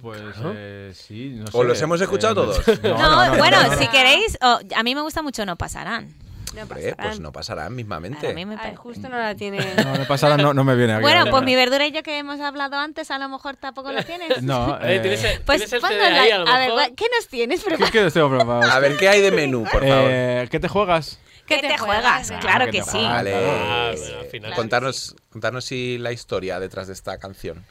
Pues ¿no? eh, sí, no ¿O sé. los hemos escuchado todos? *laughs* No, No, no, no, bueno, no, no. si queréis, o- a mí me gusta mucho No Pasarán. No Hombre, pues no pasará mismamente. A mí me Ay, justo no la tiene... *laughs* No, no pasará, no, no me viene aquí. Bueno, pues mi verdura y yo que hemos hablado antes, a lo mejor tampoco la tienes. No, *laughs* Eh, ¿tienes el- Pues tienes el CD ahí, a lo a ver? ¿qué nos tienes ¿qué, preparado? qué tengo preparado? A ver, ¿qué hay de menú, por favor? Eh, ¿Qué te juegas? ¿Qué te juegas? Claro que que sí. Vale, Ah, bueno, al final. contarnos, contarnos si la historia detrás de esta canción.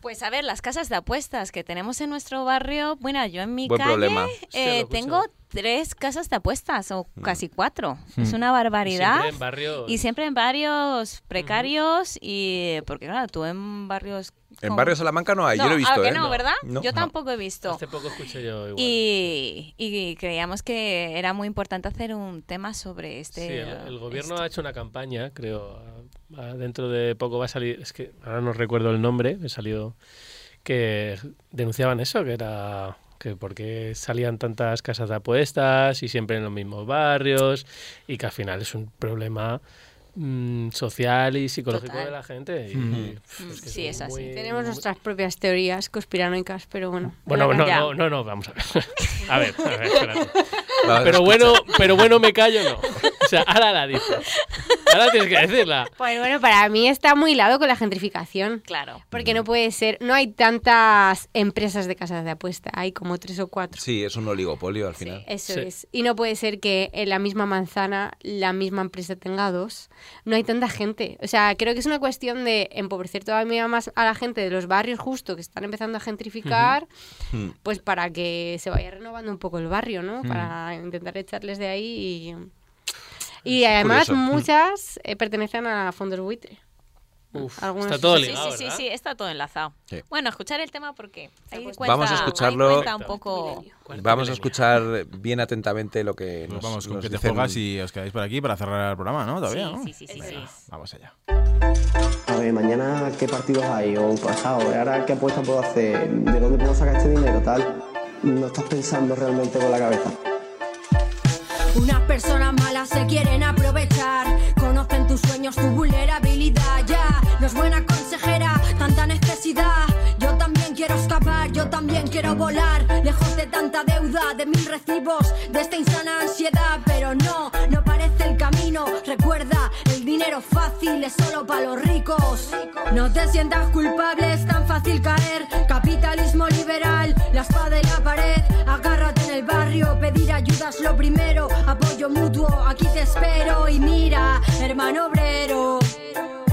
Pues a ver, las casas de apuestas que tenemos en nuestro barrio, bueno, yo en mi Buen calle problema. eh, tengo tres casas de apuestas o Mm. casi cuatro. Es una barbaridad. Siempre en barrios- Y siempre en barrios precarios y porque claro, tú en barrios En Barrio Salamanca no hay, yo lo he ah, visto, que ¿eh? no, ¿verdad? No. Yo No. tampoco he visto. Hace poco escuché yo igual. Y, y creíamos que era muy importante hacer un tema sobre este. Sí, el, el gobierno ha hecho una campaña, creo. dentro de poco va a salir, es que ahora no recuerdo el nombre, me salió que denunciaban eso, que era que porque salían tantas casas de apuestas y siempre en los mismos barrios y que al final es un problema mm, social y psicológico Total. de la gente. Y, Mm. pues, que Sí, es así. muy- Tenemos nuestras propias teorías conspiranoicas, pero bueno. Bueno, no, no, no, no, vamos a ver. *laughs* A ver, a ver, espérate. Pero bueno, pero bueno, me callo, no. *laughs* O sea, ahora la dices. Ahora tienes que decirla. Pues bueno, para mí está muy hilado con la gentrificación. Claro. Porque no puede ser, no hay tantas empresas de casas de apuesta, hay como tres o cuatro. Sí, es un oligopolio al final. Eso Sí. es. Y no puede ser que en la misma manzana la misma empresa tenga dos. No hay tanta gente. O sea, creo que es una cuestión de empobrecer todavía más a la gente de los barrios justo que están empezando a gentrificar, Mm. pues para que se vaya renovando un poco el barrio, ¿no? Mm. Para intentar echarles de ahí y... Y además curioso. muchas eh, pertenecen a fondos buitre. Uf, está todo sí, Sí, ligado, sí, sí, sí, está todo enlazado. Sí. Bueno, escuchar el tema porque ahí Vamos cuenta, a ahí escucharlo. un poco. Vamos a escuchar bien atentamente lo que Pues nos vamos con nos que te dicen. juegas y os quedáis por aquí para cerrar el programa, ¿no? Todavía, ¿no? Sí, sí, sí, sí, sí. Vamos allá. A ver, mañana qué partidos hay o pasado, ahora qué apuesta puedo hacer, de dónde puedo sacar este dinero, tal. No estás pensando realmente con la cabeza. Unas personas malas se quieren aprovechar. Conocen tus sueños, tu vulnerabilidad. Ya, no es buena consejera, tanta necesidad. Yo también quiero escapar, yo también quiero volar. Lejos de tanta deuda, de mil recibos, de esta insana ansiedad. Pero no, no parece el camino. Recuerda, el dinero fácil es solo para los ricos. No te sientas culpable, es tan fácil caer. Capitalismo liberal, la espada en la pared. El pedir ayuda es lo primero. Apoyo mutuo, aquí te espero. Y mira, hermano obrero,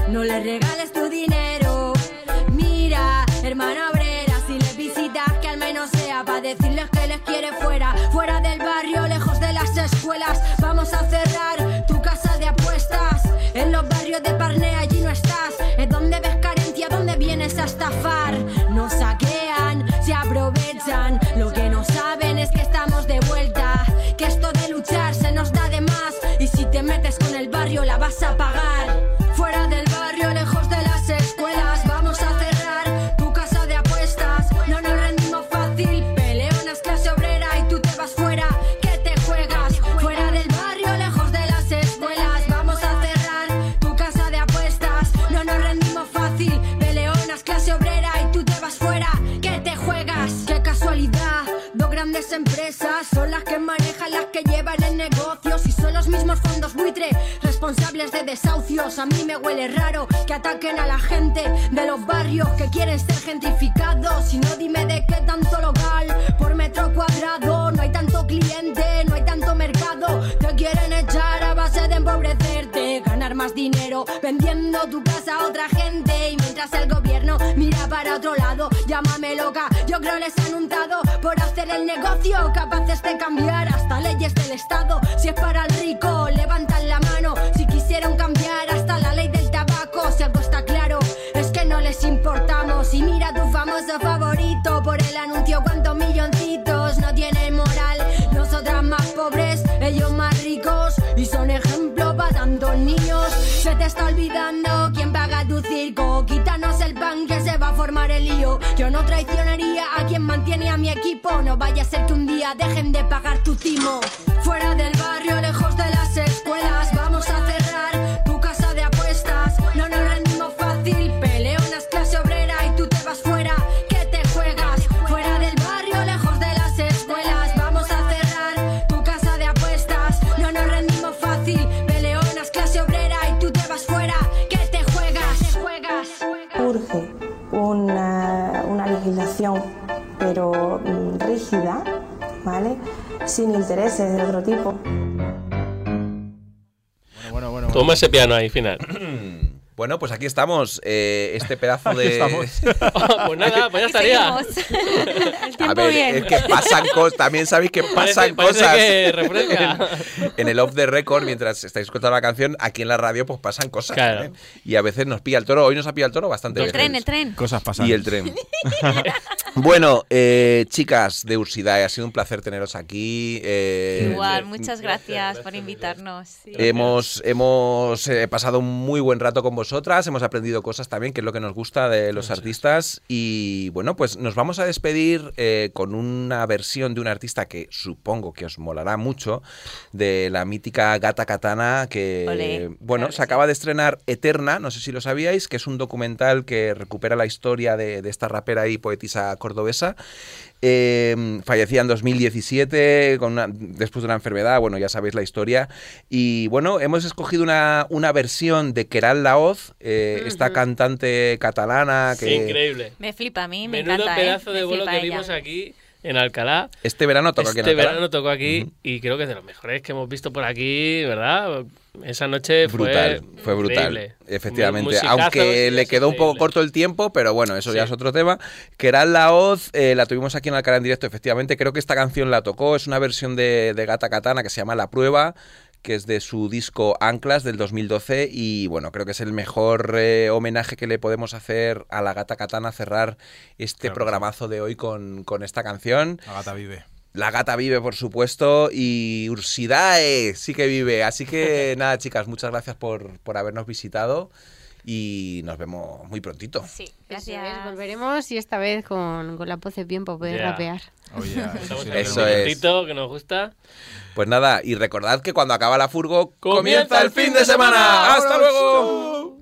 no le regales tu dinero. Mira, hermana obrera, si les visitas, que al menos sea para decirles que les quiere fuera. Fuera del barrio, lejos de las escuelas. Vamos a cerrar tu casa de apuestas. En los barrios de Parnea, allí no estás. Es donde ves carencia, donde vienes a estafar. Barrio, la vas a pagar. A mí me huele raro que ataquen a la gente de los barrios que quieren ser gentrificados. Si no, dime de qué tanto local por metro cuadrado. No hay tanto cliente, no hay tanto mercado. Te quieren echar a base de empobrecerte, ganar más dinero vendiendo tu casa a otra gente. Y mientras el gobierno mira para otro lado, llámame loca. Yo creo les han untado por hacer el negocio, capaces de cambiar hasta leyes del Estado. Si es para el rico, levantan Y mira tu famoso favorito por el anuncio, cuántos milloncitos no tienen moral. Nosotras más pobres, ellos más ricos y son ejemplo para tantos niños. Se te está olvidando quién paga tu circo. Quítanos el pan que se va a formar el lío. Yo no traicionaría a quien mantiene a mi equipo. No vaya a ser que un día dejen de pagar tu timo. Fuera del barrio, lejos de las pero mm, rígida, ¿vale? Sin intereses de otro tipo. Bueno, bueno, Toma ese piano ahí, final. *clears throat* Bueno, pues aquí estamos. eh, este pedazo Aquí de. estamos. *laughs* *laughs* pues nada, pues ya estaría. *laughs* A ver, es que pasan cosas. También sabéis que pasan Parece- parece cosas. que refresca. en el off the record, mientras estáis escuchando la canción, aquí en la radio, pues pasan cosas. Claro. ¿eh? Y a veces nos pilla el toro. Hoy nos ha pillado el toro bastante El bien. tren, el tren. Cosas pasan. Y el tren. Bueno, eh, chicas de Ursidae, ha sido un placer teneros aquí. eh, Igual, muchas gracias por invitarnos. Sí. Hemos, hemos eh, pasado un muy buen rato con vosotras, hemos aprendido cosas también, que es lo que nos gusta de los artistas. Y bueno, pues nos vamos a despedir eh, con una versión de un artista que supongo que os molará mucho, de la mítica Gata Katana, que Olé, bueno, se acaba de estrenar Eterna, no sé si lo sabíais, que es un documental que recupera la historia de, de esta rapera y poetisa cordobesa. Eh, fallecía en 2017 con una- después de una enfermedad, bueno, ya sabéis la historia. Y bueno, hemos escogido una, una versión de Keral Laoz, eh, esta Ujú. cantante catalana que Increíble. Me flipa a mí, me Menudo encanta. ¿eh? pedazo de Me vuelo flipa que ella. vimos aquí en Alcalá. este verano toca aquí en Este verano tocó aquí y creo que es de los mejores que hemos visto por aquí, ¿verdad? Esa noche Brutal, fue, fue brutal, increíble. efectivamente. Aunque le quedó un poco corto el tiempo, pero bueno, eso ya es otro tema. Keral Laoz, eh, la tuvimos aquí en Alcalá en directo, efectivamente. Creo que esta canción la tocó, es una versión de, de Gata Katana que se llama La Prueba que es de su disco Anclas del 2012 y bueno, creo que es el mejor eh, homenaje que le podemos hacer a la Gata Katana cerrar este Claro programazo de hoy con, con esta canción. La gata vive. La gata vive, por supuesto, y Ursidae sí que vive. Así que *laughs* nada, chicas, muchas gracias por, por habernos visitado y nos vemos muy prontito. Sí, Gracias. Volveremos y esta vez con, con la pose bien para poder rapear. Estamos *laughs* en Eso es. que nos gusta. Pues nada, y recordad que cuando acaba la furgo, ¡Comienza comienza el fin de semana. ¡Hasta ¡Vámonos! luego!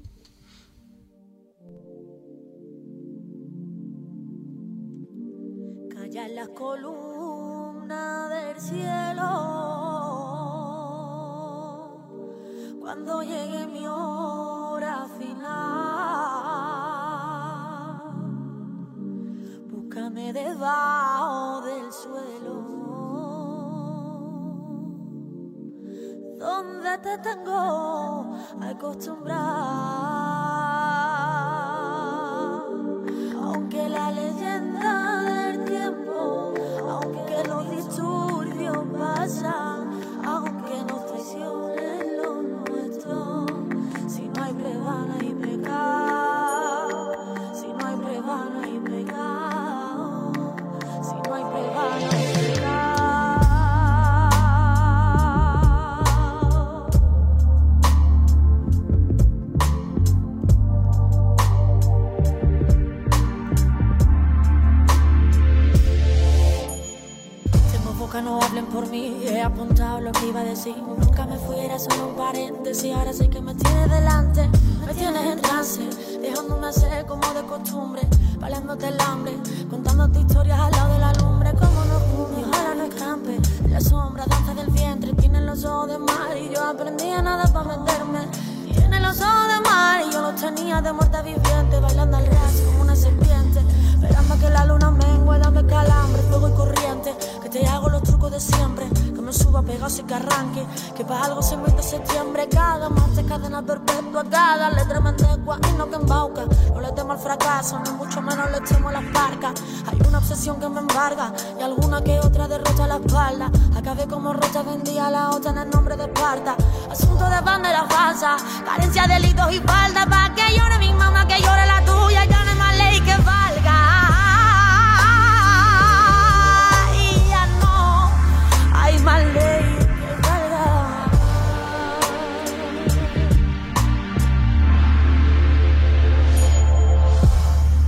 Calla las columnas del cielo cuando llegue mi hora final. Búscame debajo del suelo donde te tengo acostumbrada. Aunque la leyenda del tiempo, aunque los disturbios pasan, boca, no hablen por mí. He apuntado lo que iba a decir. Nunca me fuera solo un paréntesis. Ahora sí que me tienes delante. Me tienes en trance, dejándome hacer como de costumbre. Paleándote el hambre, contándote historias al lado de la lumbre. Como no cumple, ojalá no escampe. La sombra, danza del vientre. Tienen los ojos de mar y yo aprendí a nada para meterme. Tiene los ojos de mar y yo los tenía de muerte viviente. Bailando al ras como una serpiente. Esperando que la luna mengue, dame calambre, fuego y corriente. Que te hago siempre. Que me suba pegazo y que arranque. Que para algo se inventa septiembre. Cada martes, cadena perpetua. Cada letra me endecua y no que embauca. No le temo al fracaso, ni mucho menos le temo a las parcas. Hay una obsesión que me embarga y alguna que otra derrota la espalda. Acabé como rocha, vendía a la otra en el nombre de Esparta. Asunto de bandera falsa, carencia de delitos y falta. Pa' que llore mi mamá, que llore la tuya, ya no hay más ley que valga.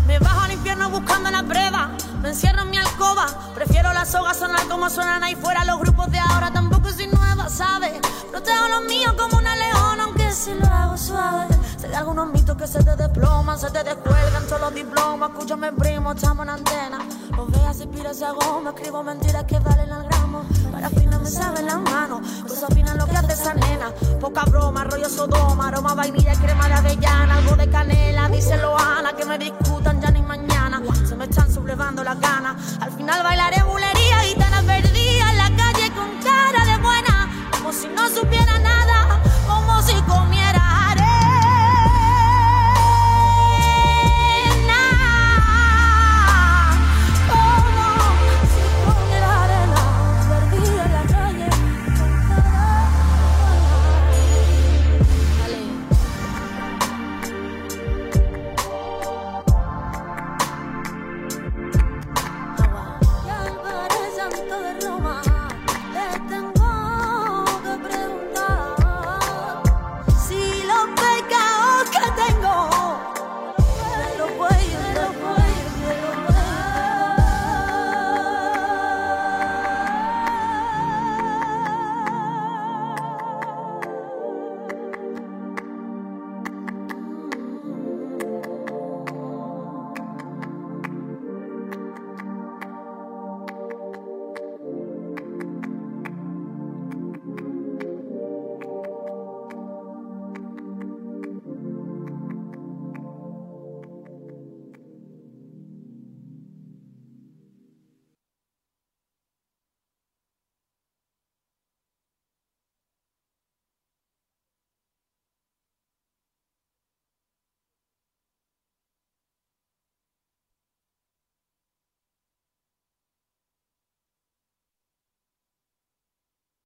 Me bajo al infierno buscando la prueba. Me encierro en mi alcoba. Prefiero las sogas sonar como suenan ahí fuera. Los grupos de ahora tampoco soy nueva, ¿sabes? Protejo los míos como una leona, aunque si lo hago suave. Algunos mitos que se te desploman, se te descuelgan todos los diplomas. Escúchame, primo, estamos en antena. No veas si pira esa goma, escribo mentiras que valen al gramo. Para final me saben las manos, pues afinan lo que hace esa nena. Poca broma, rollo sodoma, aroma vainilla, y crema de avellana, algo de canela. Díselo a Ana, que me discutan ya ni mañana. Se me están sublevando las ganas. Al final bailaré bulería, gitanas perdidas en la calle con cara de buena, como si no supiera nada.